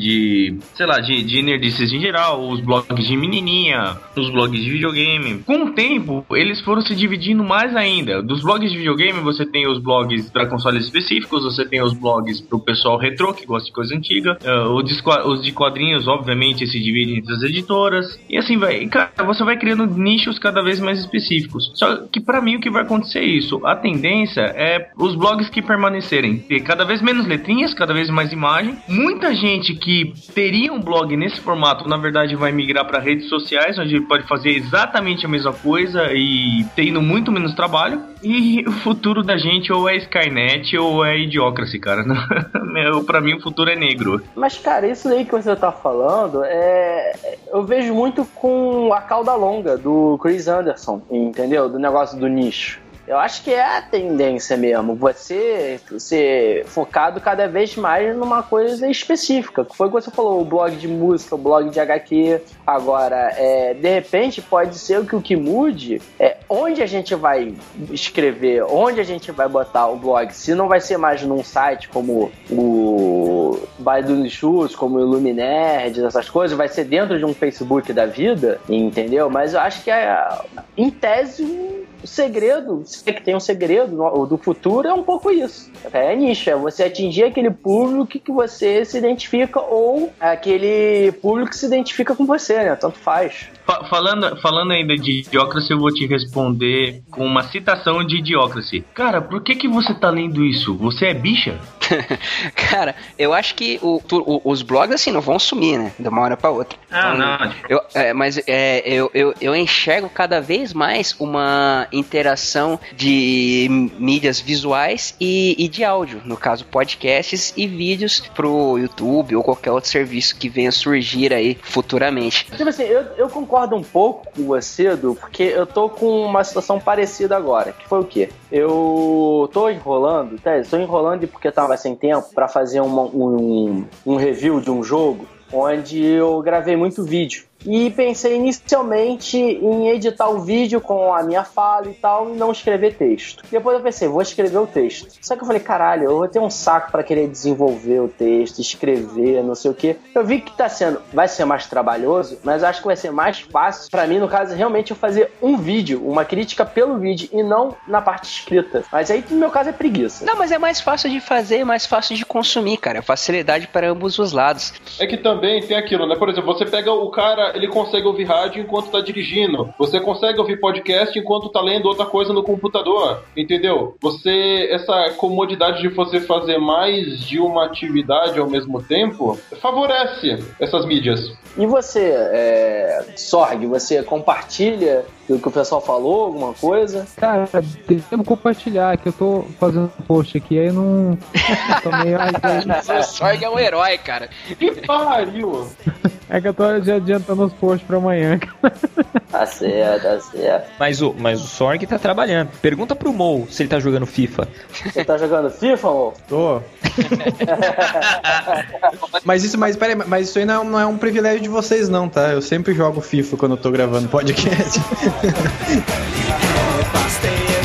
sei lá, de, de nerdices em geral, os blogs de menininha, os blogs de videogame. Com o tempo, eles foram se dividindo mais ainda. Dos blogs de videogame, você tem os blogs para consoles específicos, você tem os blogs pro pessoal retrô, que gosta de coisa antiga. Uh, os, de, de quadrinhos, obviamente, se dividem entre as editoras. E assim vai. Cara, você vai criando nichos cada vez mais específicos. Só que para mim o que vai acontecer é isso. A tendência é os blogs que permanecerem ter cada vez menos letrinhas, cada vez mais imagem. Muita gente que teria um blog nesse formato, na verdade, vai migrar para redes sociais, onde ele pode fazer exatamente a mesma coisa e tendo muito menos trabalho. E o futuro da gente ou é Skynet ou é Idiocracy, cara. Pra mim o futuro é negro. Mas, cara, isso aí que você tá falando, é. Eu vejo muito com a cauda longa do Chris Anderson, entendeu? Do negócio do nicho. Eu acho que é a tendência mesmo, você ser focado cada vez mais numa coisa específica. Foi o que você falou, o blog de música, o blog de HQ. Agora, é, de repente, pode ser que o que mude é onde a gente vai escrever, onde a gente vai botar o blog. Se não vai ser mais num site como o Baidu Chutes, como o Illuminerd, essas coisas, vai ser dentro de um Facebook da vida, entendeu? Mas eu acho que, é, em tese, o segredo, se é que tem um segredo do futuro, é um pouco isso. É nicho, é você atingir aquele público que você se identifica ou aquele público que se identifica com você, né? Tanto faz. Fa- falando, falando ainda de Idiocracy, eu vou te responder com uma citação de Idiocracy. Cara, por que que você tá lendo isso? Você é bicha? Cara, eu acho que o- tu- o- os blogs, assim, não vão sumir, né? De uma hora pra outra. Ah, Então, não. Eu, é, mas é, eu, eu, eu enxergo cada vez mais uma interação de mídias visuais e, e de áudio, no caso podcasts e vídeos pro YouTube ou qualquer outro serviço que venha surgir aí futuramente. Tipo assim, eu, eu concordo um pouco com você, Edu, porque eu tô com uma situação parecida agora. Que foi o quê? Eu tô enrolando, tá? Estou enrolando porque tava sem tempo pra fazer uma- um, um review de um jogo onde eu gravei muito vídeo. E pensei inicialmente em editar o vídeo com a minha fala e tal e não escrever texto. Depois eu pensei, vou escrever o texto. Só que eu falei, caralho, eu vou ter um saco pra querer desenvolver o texto, escrever, não sei o que. Eu vi que tá sendo, vai ser mais trabalhoso, mas acho que vai ser mais fácil pra mim, no caso, realmente eu fazer um vídeo, uma crítica pelo vídeo e não na parte escrita. Mas aí no meu caso é preguiça. Não, mas é mais fácil de fazer, mais fácil de consumir, cara. Facilidade para ambos os lados. É que também tem aquilo, né? Por exemplo, você pega o cara, ele consegue ouvir rádio enquanto tá dirigindo. Você consegue ouvir podcast enquanto tá lendo outra coisa no computador. Entendeu? Você. Essa comodidade de você fazer mais de uma atividade ao mesmo tempo favorece essas mídias. E você, é, Sorg, você compartilha o que o pessoal falou, alguma coisa? Cara, devo compartilhar, que eu tô fazendo um post aqui, aí não. tô meio. O Sorg é um herói, cara. Que pariu! É que eu tô já adiantando os posts pra amanhã. Tá certo, tá certo. Mas o, mas o Sorg tá trabalhando. Pergunta pro Mo se ele tá jogando FIFA. Você tá jogando FIFA, amor? Tô. mas isso, mas peraí, mas isso aí não é, um- não é um privilégio de vocês, não, tá? Eu sempre jogo FIFA quando eu tô gravando podcast. New dance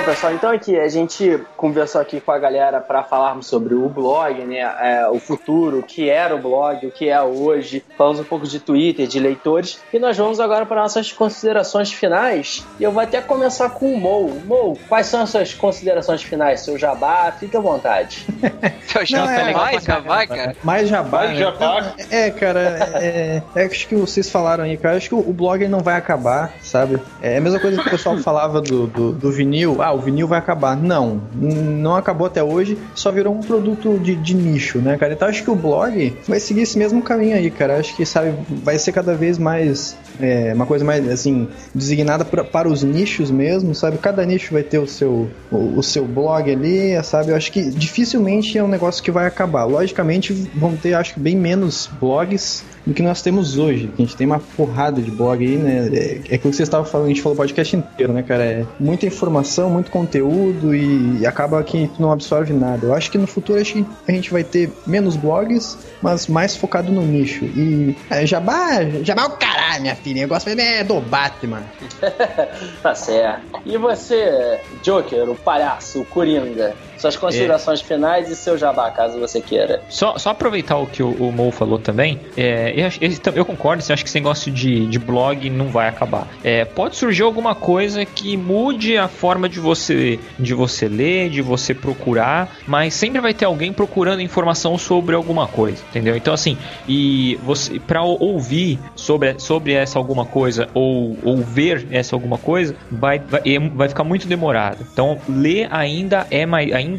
Bom, pessoal, então aqui a gente conversou aqui com a galera para falarmos sobre o blog, né? é, o futuro, o que era o blog, o que é hoje. Falamos um pouco de Twitter, de leitores. E nós vamos agora para nossas considerações finais. E eu vou até começar com o Mo. Mo, quais são as suas considerações finais? Seu jabá, fique à vontade. Seu Não, é, mais, já vai, cara. Mais jabá. Mais né? jabá. Não, É, cara, é, é, acho que vocês falaram aí, cara. Acho que o, o blog não vai acabar, sabe? É a mesma coisa que o pessoal falava do, do, do vinil. Ah, ah, o vinil vai acabar. Não, não acabou até hoje, só virou um produto de, de nicho, né, cara? Então acho que o blog vai seguir esse mesmo caminho aí, cara. Acho que, sabe, vai ser cada vez mais é, uma coisa mais, assim, designada pra- para os nichos mesmo, sabe? Cada nicho vai ter o seu, o, o seu blog ali, sabe? Eu acho que dificilmente é um negócio que vai acabar. Logicamente, vão ter, acho que, bem menos blogs do que nós temos hoje. A gente tem uma porrada de blog aí, né? É, é aquilo que você estava falando, a gente falou o podcast inteiro, né, cara? É muita informação, muito conteúdo e, acaba que tu não absorve nada. Eu acho que no futuro acho que a gente vai ter menos blogs, mas mais focado no nicho. E é, Jabá, Jabá é o caralho, minha filha. Eu gosto é do Batman. tá certo. E você, Joker, o palhaço, o Coringa? Suas considerações finais e seu jabá, caso você queira. Só, só aproveitar o que o, o Mo falou também, é, eu, acho- eu, concordo, eu acho que esse negócio de, de blog não vai acabar. É, pode surgir alguma coisa que mude a forma de você, de você ler, de você procurar, mas sempre vai ter alguém procurando informação sobre alguma coisa, entendeu? Então assim, e você para ouvir sobre, sobre essa alguma coisa ou, ou ver essa alguma coisa, vai, vai, é- vai ficar muito demorado. Então ler ainda é mais, ainda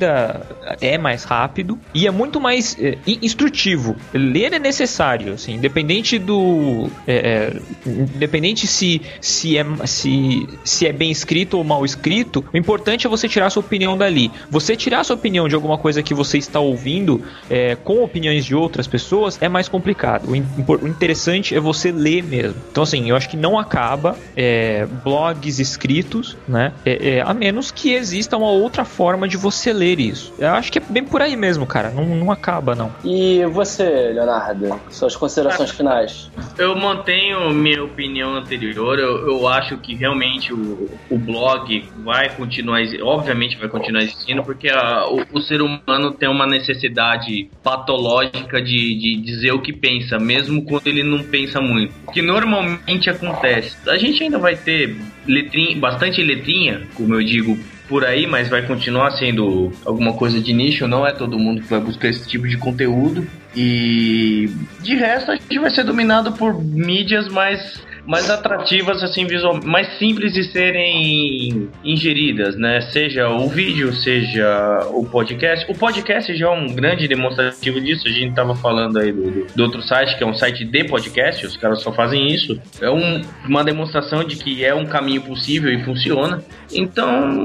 é mais rápido e é muito mais é, in- instrutivo. Ler é necessário, assim, independente do, é, independente se se é se, se é bem escrito ou mal escrito, o importante é você tirar sua opinião dali. Você tirar sua opinião de alguma coisa que você está ouvindo com opiniões de outras pessoas é mais complicado. O, in- o interessante é você ler mesmo. Então, assim, eu acho que não acaba blogs escritos, né? A menos que exista uma outra forma de você ler isso. Eu acho que é bem por aí mesmo, cara. Não, não acaba, não. E você, Leonardo, suas considerações finais? Eu mantenho minha opinião anterior. Eu, eu acho que realmente o, o blog vai continuar, obviamente vai continuar existindo, porque a- o, o ser humano tem uma necessidade patológica de, de dizer o que pensa, mesmo quando ele não pensa muito. O que normalmente acontece. A gente ainda vai ter letrinha, bastante letrinha, como eu digo, por aí, mas vai continuar sendo alguma coisa de nicho, não é todo mundo que vai buscar esse tipo de conteúdo. E de resto a gente vai ser dominado por mídias mais mais atrativas assim visual, mais simples de serem ingeridas, né? Seja o vídeo, seja o podcast. O podcast já é um grande demonstrativo disso. A gente tava falando aí do, do, outro site que é um site de podcast. Os caras só fazem isso. É um- uma demonstração de que é um caminho possível e funciona. Então,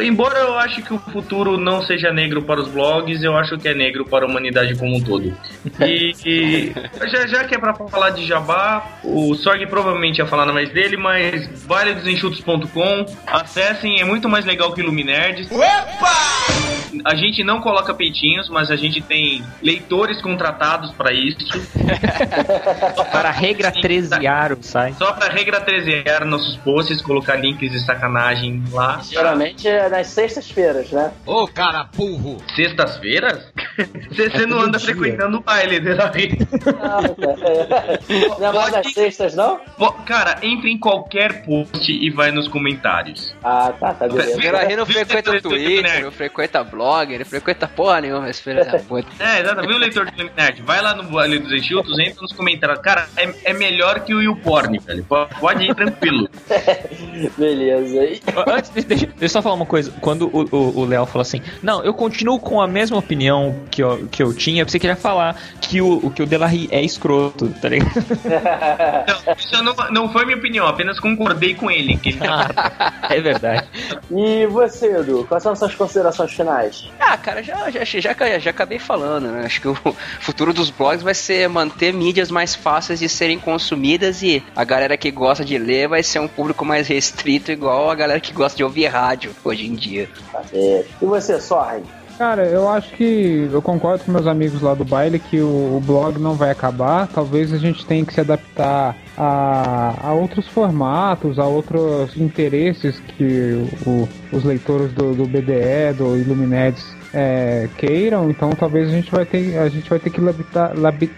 embora eu ache que o futuro não seja negro para os blogs, eu acho que é negro para a humanidade como um todo. E, e já, já que é para falar de jabá, o Sorg provavelmente ia falar mais dele, mas valedosenxutos.com, acessem, é muito mais legal que Luminerds. A gente não coloca peitinhos, mas a gente tem leitores contratados para isso. Para regra 13ar o site. Só para regra 13 nossos posts, colocar links de sacanagem lá. Geralmente é nas sextas-feiras, né? Ô, cara burro! Sextas-feiras? Você você não anda frequentando o baile, né, Davi? Não é mais nas sextas, não? Cara, entre em qualquer post e vai nos comentários. Ah, tá, tá beleza. O Guerra não frequenta o Twitter, não frequenta blog, ele frequenta porra nenhuma, esse filho da puta. É, exato. Viu, leitor do Nerd? Vai lá no Vale dos Enxutos, entra nos comentários. Cara, é, é melhor que o YouPorn, velho. Po- Pode ir tranquilo. Beleza. Antes, deixa, deixa eu só falar uma coisa. Quando o- Léo falou assim, não, eu continuo com a mesma opinião que eu, que eu tinha, você queria falar que o, que o Delarry é escroto, tá ligado? Não, isso não, não foi minha opinião, apenas concordei com ele. Que ele é verdade. E você, Edu, quais são as suas considerações finais? Ah, cara, já, já, já, já acabei falando, né? Acho que o futuro dos blogs vai ser manter mídias mais fáceis de serem consumidas e a galera que gosta de ler vai ser um público mais restrito, igual a galera que gosta de ouvir rádio hoje em dia. Certo. E você, Sorren? Cara, eu acho que eu concordo com meus amigos lá do baile que o, o blog não vai acabar. Talvez a gente tenha que se adaptar a, a outros formatos, a outros interesses que o- os leitores do, do BDE, do Illumineds é, queiram. Então talvez a gente vai ter, a gente vai ter que lapidar,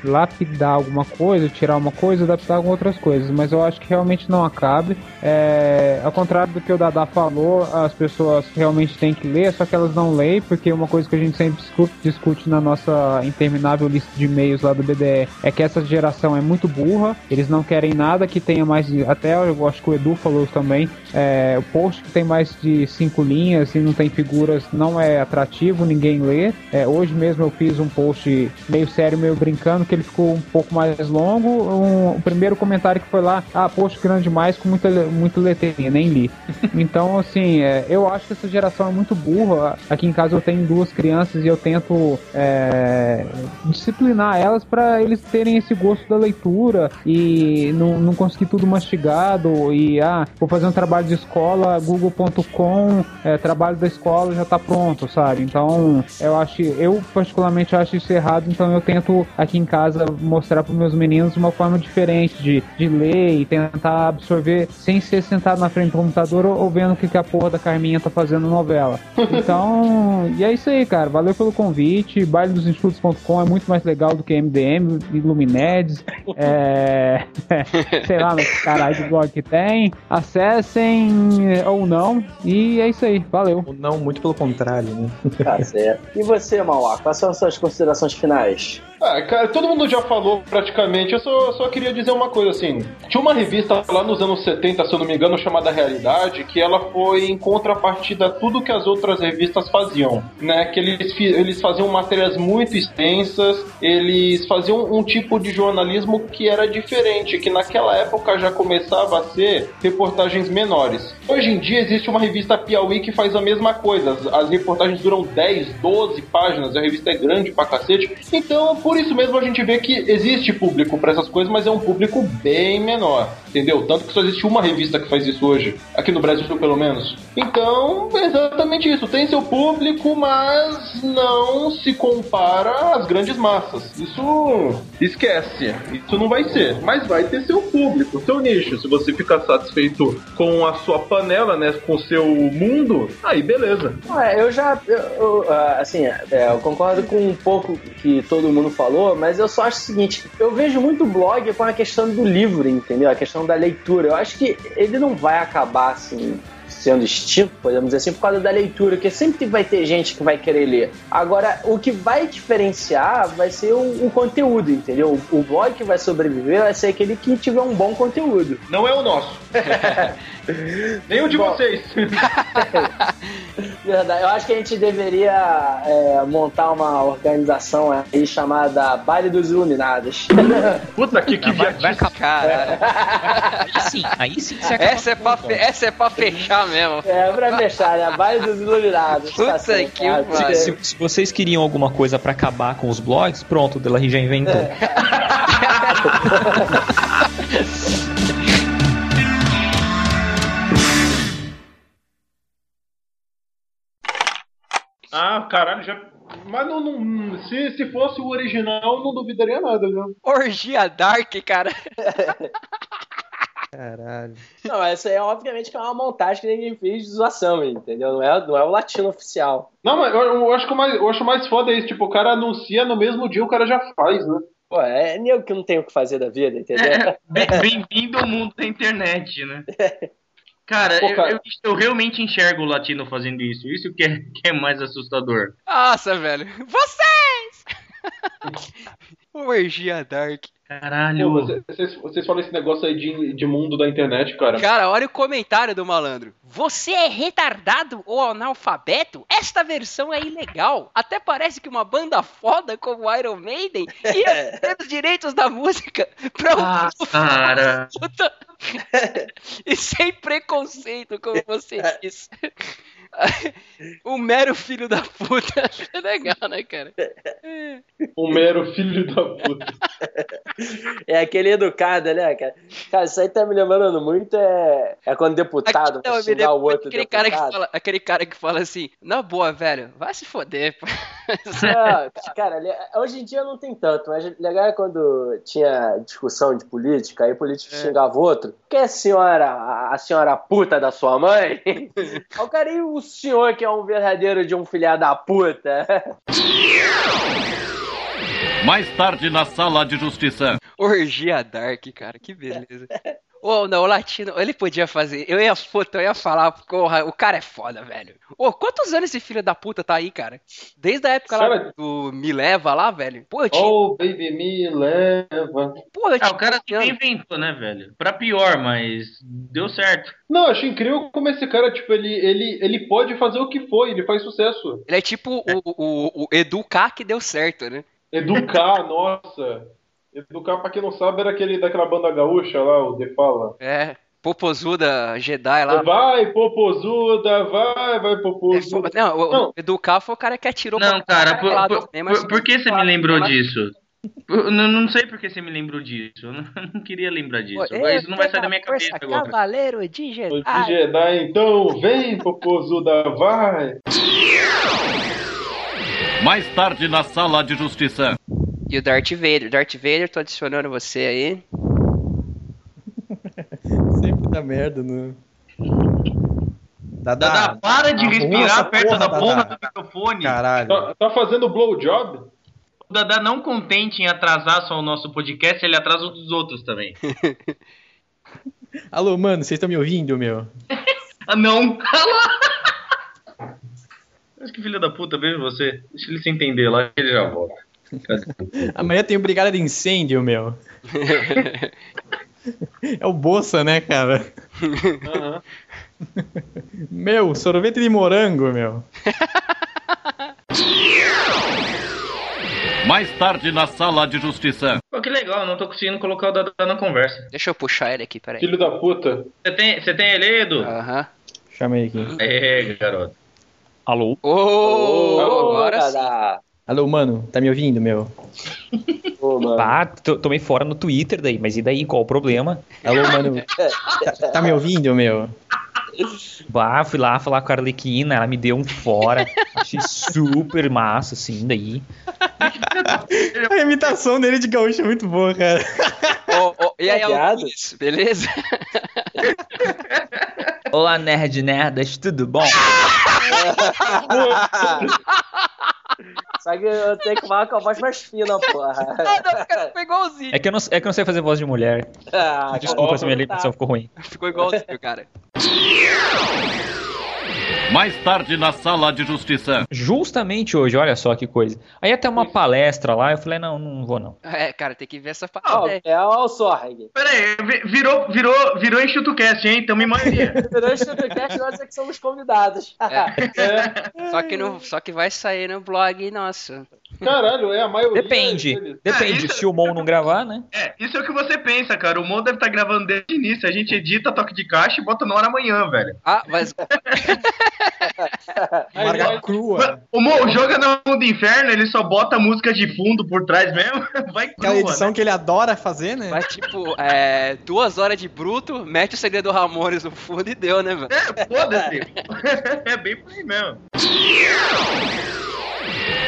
lapidar alguma coisa, tirar uma coisa, adaptar com outras coisas. Mas eu acho que realmente não acabe. É, ao contrário do que o Dada falou, as pessoas realmente têm que ler, só que elas não leem, porque uma coisa que a gente sempre discute, na nossa interminável lista de e-mails lá do BDE é que essa geração é muito burra, eles não querem nada que tenha mais. Até eu acho que o Edu falou também. É, o post que tem mais de cinco linhas e não tem figuras não é atrativo, ninguém lê. É, hoje mesmo eu fiz um post meio sério, meio brincando, que ele ficou um pouco mais longo. Um- o primeiro comentário que foi lá, ah, post grande demais com muita, muito letrinha, nem li. Então, assim, é, eu acho que essa geração é muito burra. Aqui em casa eu tenho duas crianças e eu tento é, disciplinar elas para eles terem esse gosto da leitura e não, não conseguir tudo mastigado e ah, vou fazer um trabalho de escola, google.com, é, trabalho da escola já tá pronto, sabe? Então, eu acho, eu particularmente acho isso errado, então eu tento aqui em casa mostrar para meus meninos uma forma diferente de, de ler e tentar absorver sem ser sentado na frente do computador ou, ou vendo o que, que a porra da Carminha tá fazendo na novela. Então, e é isso aí, cara. Valeu pelo convite. Baile dos Institutos.com é muito mais legal do que MDM, Illumineds, é... sei lá, mas caralho de blog que tem. Acessem ou não. E é isso aí. Valeu. Ou não, muito pelo contrário, né? Certo. E você, Mauá, quais são as suas considerações finais? Ah, cara, todo mundo já falou praticamente. Eu só, só queria dizer uma coisa assim. Tinha uma revista lá nos anos 70, se eu não me engano, chamada Realidade, que ela foi em contrapartida a tudo que as outras revistas faziam, né? Que eles, eles faziam matérias muito extensas, eles faziam um tipo de jornalismo que era diferente, que naquela época já começava a ser reportagens menores. Hoje em dia existe uma revista Piauí que faz a mesma coisa. As, as reportagens duram 10, 12 páginas, a revista é grande pra cacete. Então, por isso mesmo a gente vê que existe público pra essas coisas, mas é um público bem menor, entendeu? Tanto que só existe uma revista que faz isso hoje, aqui no Brasil pelo menos. Então, é exatamente isso. Tem seu público, mas não se compara às grandes massas. Isso esquece. Isso não vai ser. Mas vai ter seu público, seu nicho. Se você ficar satisfeito com a sua panela, né? Com o seu mundo, aí beleza. Ué, eu já, eu, eu, ah, assim, é, eu concordo com um pouco que todo mundo falou, mas eu só acho o seguinte, eu vejo muito blog com a questão do livro, entendeu? A questão da leitura. Eu acho que ele não vai acabar, assim, sendo extinto, podemos dizer assim, por causa da leitura, porque sempre vai ter gente que vai querer ler. Agora, o que vai diferenciar vai ser o, o conteúdo, entendeu? O, o blog que vai sobreviver vai ser aquele que tiver um bom conteúdo. Não é o nosso. Nem o de Bom. vocês. Verdade. Eu acho que a gente deveria é, montar uma organização aí chamada Baile dos Iluminados. Puta que, que vai, vai. Cara, Aí sim, aí sim você essa é, pra, fe- essa é pra fechar mesmo. É, pra fechar, né? Baile dos Iluminados. Puta Tá certo, que pariu. Se, se vocês queriam alguma coisa pra acabar com os blogs, pronto, o Delarry já inventou. Ah, caralho, já. Mas não, não- se, se fosse o original, não duvidaria nada, viu? Orgia Dark, cara. Caralho. Não, essa é obviamente que é uma montagem que ninguém fez de zoação, entendeu? Não é, não é o latino oficial. Não, mas eu, eu acho que o mais, eu acho mais foda isso. Tipo, o cara anuncia no mesmo dia, o cara já faz, né? Pô, é nego que não tem o que fazer da vida, entendeu? É, bem- Bem-vindo ao mundo da internet, né? Cara, Pô, eu, cara. eu- eu realmente enxergo o latino fazendo isso. Isso que é, que é mais assustador. Nossa, velho. Vocês! Orgia Dark. Caralho. Pô, você- vocês, vocês falam esse negócio aí de, de mundo da internet, cara. Cara, olha o comentário do malandro. Você é retardado ou analfabeto? Esta versão é ilegal. Até parece que uma banda foda como Iron Maiden ia ter os direitos da música pra um Ah, cara. puta. e sem preconceito, como você disse. o mero filho da puta. É legal, né, cara? O mero filho da puta. É aquele educado, né, cara? Cara, isso aí tá me lembrando muito é, é quando deputado Não, eu me xingar o outro aquele cara, que deputado. fala, aquele cara que fala assim, na boa, velho, vai se foder. pô." Não, cara, hoje em dia não tem tanto, mas legal é quando tinha discussão de política, aí o político É. xingava o outro. Que é a senhora, a, senhora puta da sua mãe? O cara, e o senhor que é um verdadeiro de um filha da puta? Mais tarde na sala de justiça. Orgia Dark, cara, que beleza. Ô, não, o latino, ele podia fazer. Eu ia, puta, eu ia falar, porra, o cara é foda, velho. Ô, quantos anos esse filho da puta tá aí, cara? Desde a época lá Cara- do Me Leva lá, velho. Pô, eu tinha. Oh, baby, me leva. Pô, eu Ah, o cara 15 anos. inventou, né, velho? Pra pior, mas deu certo. Não, acho incrível como esse cara, tipo, ele, ele, ele pode fazer o que foi, ele faz sucesso. Ele é tipo o, o, o Educar que deu certo, né? Educar, nossa. Educar, pra quem não sabe, era aquele daquela banda gaúcha lá, o The Fala. É. Popozuda Jedi lá. Vai, popozuda, vai, vai, popozuda. Não, o, o Educar foi o cara que atirou Não, pra cara, por, lá por- por- por que você me lembrou disso? Eu não, não sei por que você me lembrou disso. Eu não, não queria lembrar disso. Pô, Mas eu não vai sair da minha força cabeça agora. Cavaleiro de Jedi. De Jedi, então, vem, popozuda, vai. Mais tarde na sala de justiça. E o Darth Vader. Darth Vader, tô adicionando você aí. Sempre dá merda, né? Dada, Dada, para de respirar perto porra, da porra do microfone. Caralho. Tá, tá fazendo blowjob? O Dada não contente em atrasar só o nosso podcast, ele atrasa o dos outros também. Alô, mano, vocês estão me ouvindo, meu? Ah, não! Acho que filho da puta, vejo você. Deixa ele se entender lá que ele já volta. Amanhã tem Brigada de Incêndio, meu. É o Bolsa, né, cara? Meu, sorvete de morango, meu. Mais tarde na sala de justiça. Pô, que legal, não tô conseguindo colocar o Dada na conversa. Deixa eu puxar ele aqui, peraí. Filho da puta. Você tem, você tem ele, Edu? Aham. Chama aí aqui. É, garoto. Alô? Ô, agora sim. Dada. Alô, mano, tá me ouvindo, meu? Ô, mano. Ah, tô- tomei fora no Twitter daí, mas e daí? Qual o problema? Alô, mano, tá, tá me ouvindo, meu? Bah, fui lá falar com a Arlequina, ela me deu um fora. Achei super massa, assim, daí. A imitação dele de gaúcho é muito boa, cara. Ô, ô, e aí, beleza? Olá, nerd nerdas, tudo bom? Só que eu tenho que falar com a voz mais fina, porra. Não, cara, ficou igualzinho. É que eu não, é que eu não sei fazer voz de mulher. Ah, Desculpa cara, se minha tá. ficou ruim. Ficou igualzinho, cara. Mais tarde na sala de justiça. Justamente hoje, olha só que coisa. Aí até uma palestra lá, eu falei, não, não vou não. É, cara, tem que ver essa parada aí. É o Sorg. Pera aí, vi- virou, virou, virou enxuto-cast, hein? Tamo em maioria. Durante o podcast, nós é que somos convidados. Só que, não, só que vai sair no blog nosso. Caralho, é a maioria. Depende. deles. Depende. isso- Se o Mon não gravar, né? É, isso é o que você pensa, cara. O Mon deve estar gravando desde o início. A gente edita, toque de caixa e bota no ar amanhã, velho. Ah, mas Marga crua. O Mon joga na mão do inferno, ele só bota a música de fundo por trás mesmo. Vai crua, Aquela edição né? que ele adora fazer, né? vai tipo, é, duas horas de bruto, mete o segredo do Ramones no fundo e deu, né, velho? É, foda-se. é bem por aí mesmo.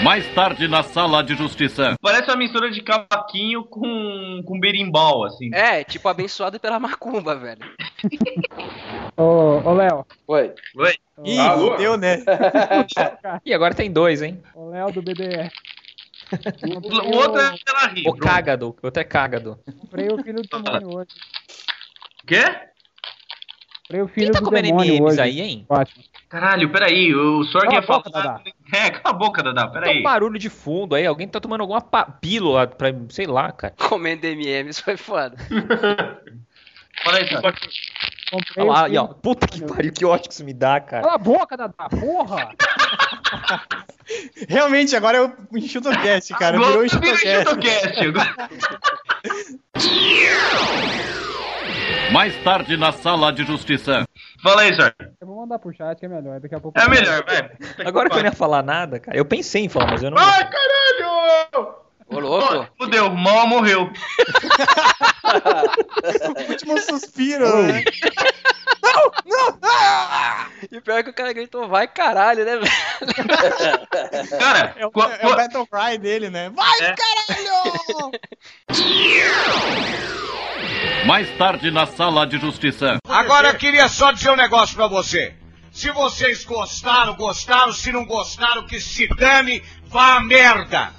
Mais tarde na sala de justiça. Parece uma mistura de cavaquinho com, com berimbau, assim. É, tipo, abençoado pela macumba, velho. Ô, ô Léo. Oi. Oi. Ih, Alô? deu, né? E agora tem dois, hein? Ô Léo do BDR. O outro é pela rir. O cágado. O outro é cágado. Comprei o filho do demônio hoje. O quê? Comprei o filho Quem tá do comendo demônio M&M's hoje. aí, hein? Ótimo. Caralho, peraí. O Sorg Cala ia a boca, falar. Dadá. É, cala a boca, Dadá, Tem um peraí. barulho de fundo aí. Alguém tá tomando alguma pílula pra... Sei lá, cara. Comendo MM, isso foi foda. Fala aí, Sorg. Comprei Olha lá, aí, filho ó. Puta que pariu, que ótimo que isso me dá, cara. Cala a boca, Dadá, porra! Realmente, agora é o enxutocast, cara. Virou Agora vira enxutocast. enxutocast, agora. Mais tarde na sala de justiça. Fala aí, Sorg. Eu vou mandar pro chat que é melhor, daqui a pouco. É melhor, vai. Agora que eu não ia falar nada, cara. Eu pensei em falar, mas eu não. Ai, caralho! Ô, louco. Fudeu, mal morreu. Último suspiro, né? E pior que o cara gritou, vai caralho, né, velho? Cara, É o, é o Battle Cry dele, né? Vai, É. caralho! Mais tarde na sala de justiça. Agora eu queria só dizer um negócio pra você. Se vocês gostaram, gostaram. Se não gostaram, que se dane, vá a merda.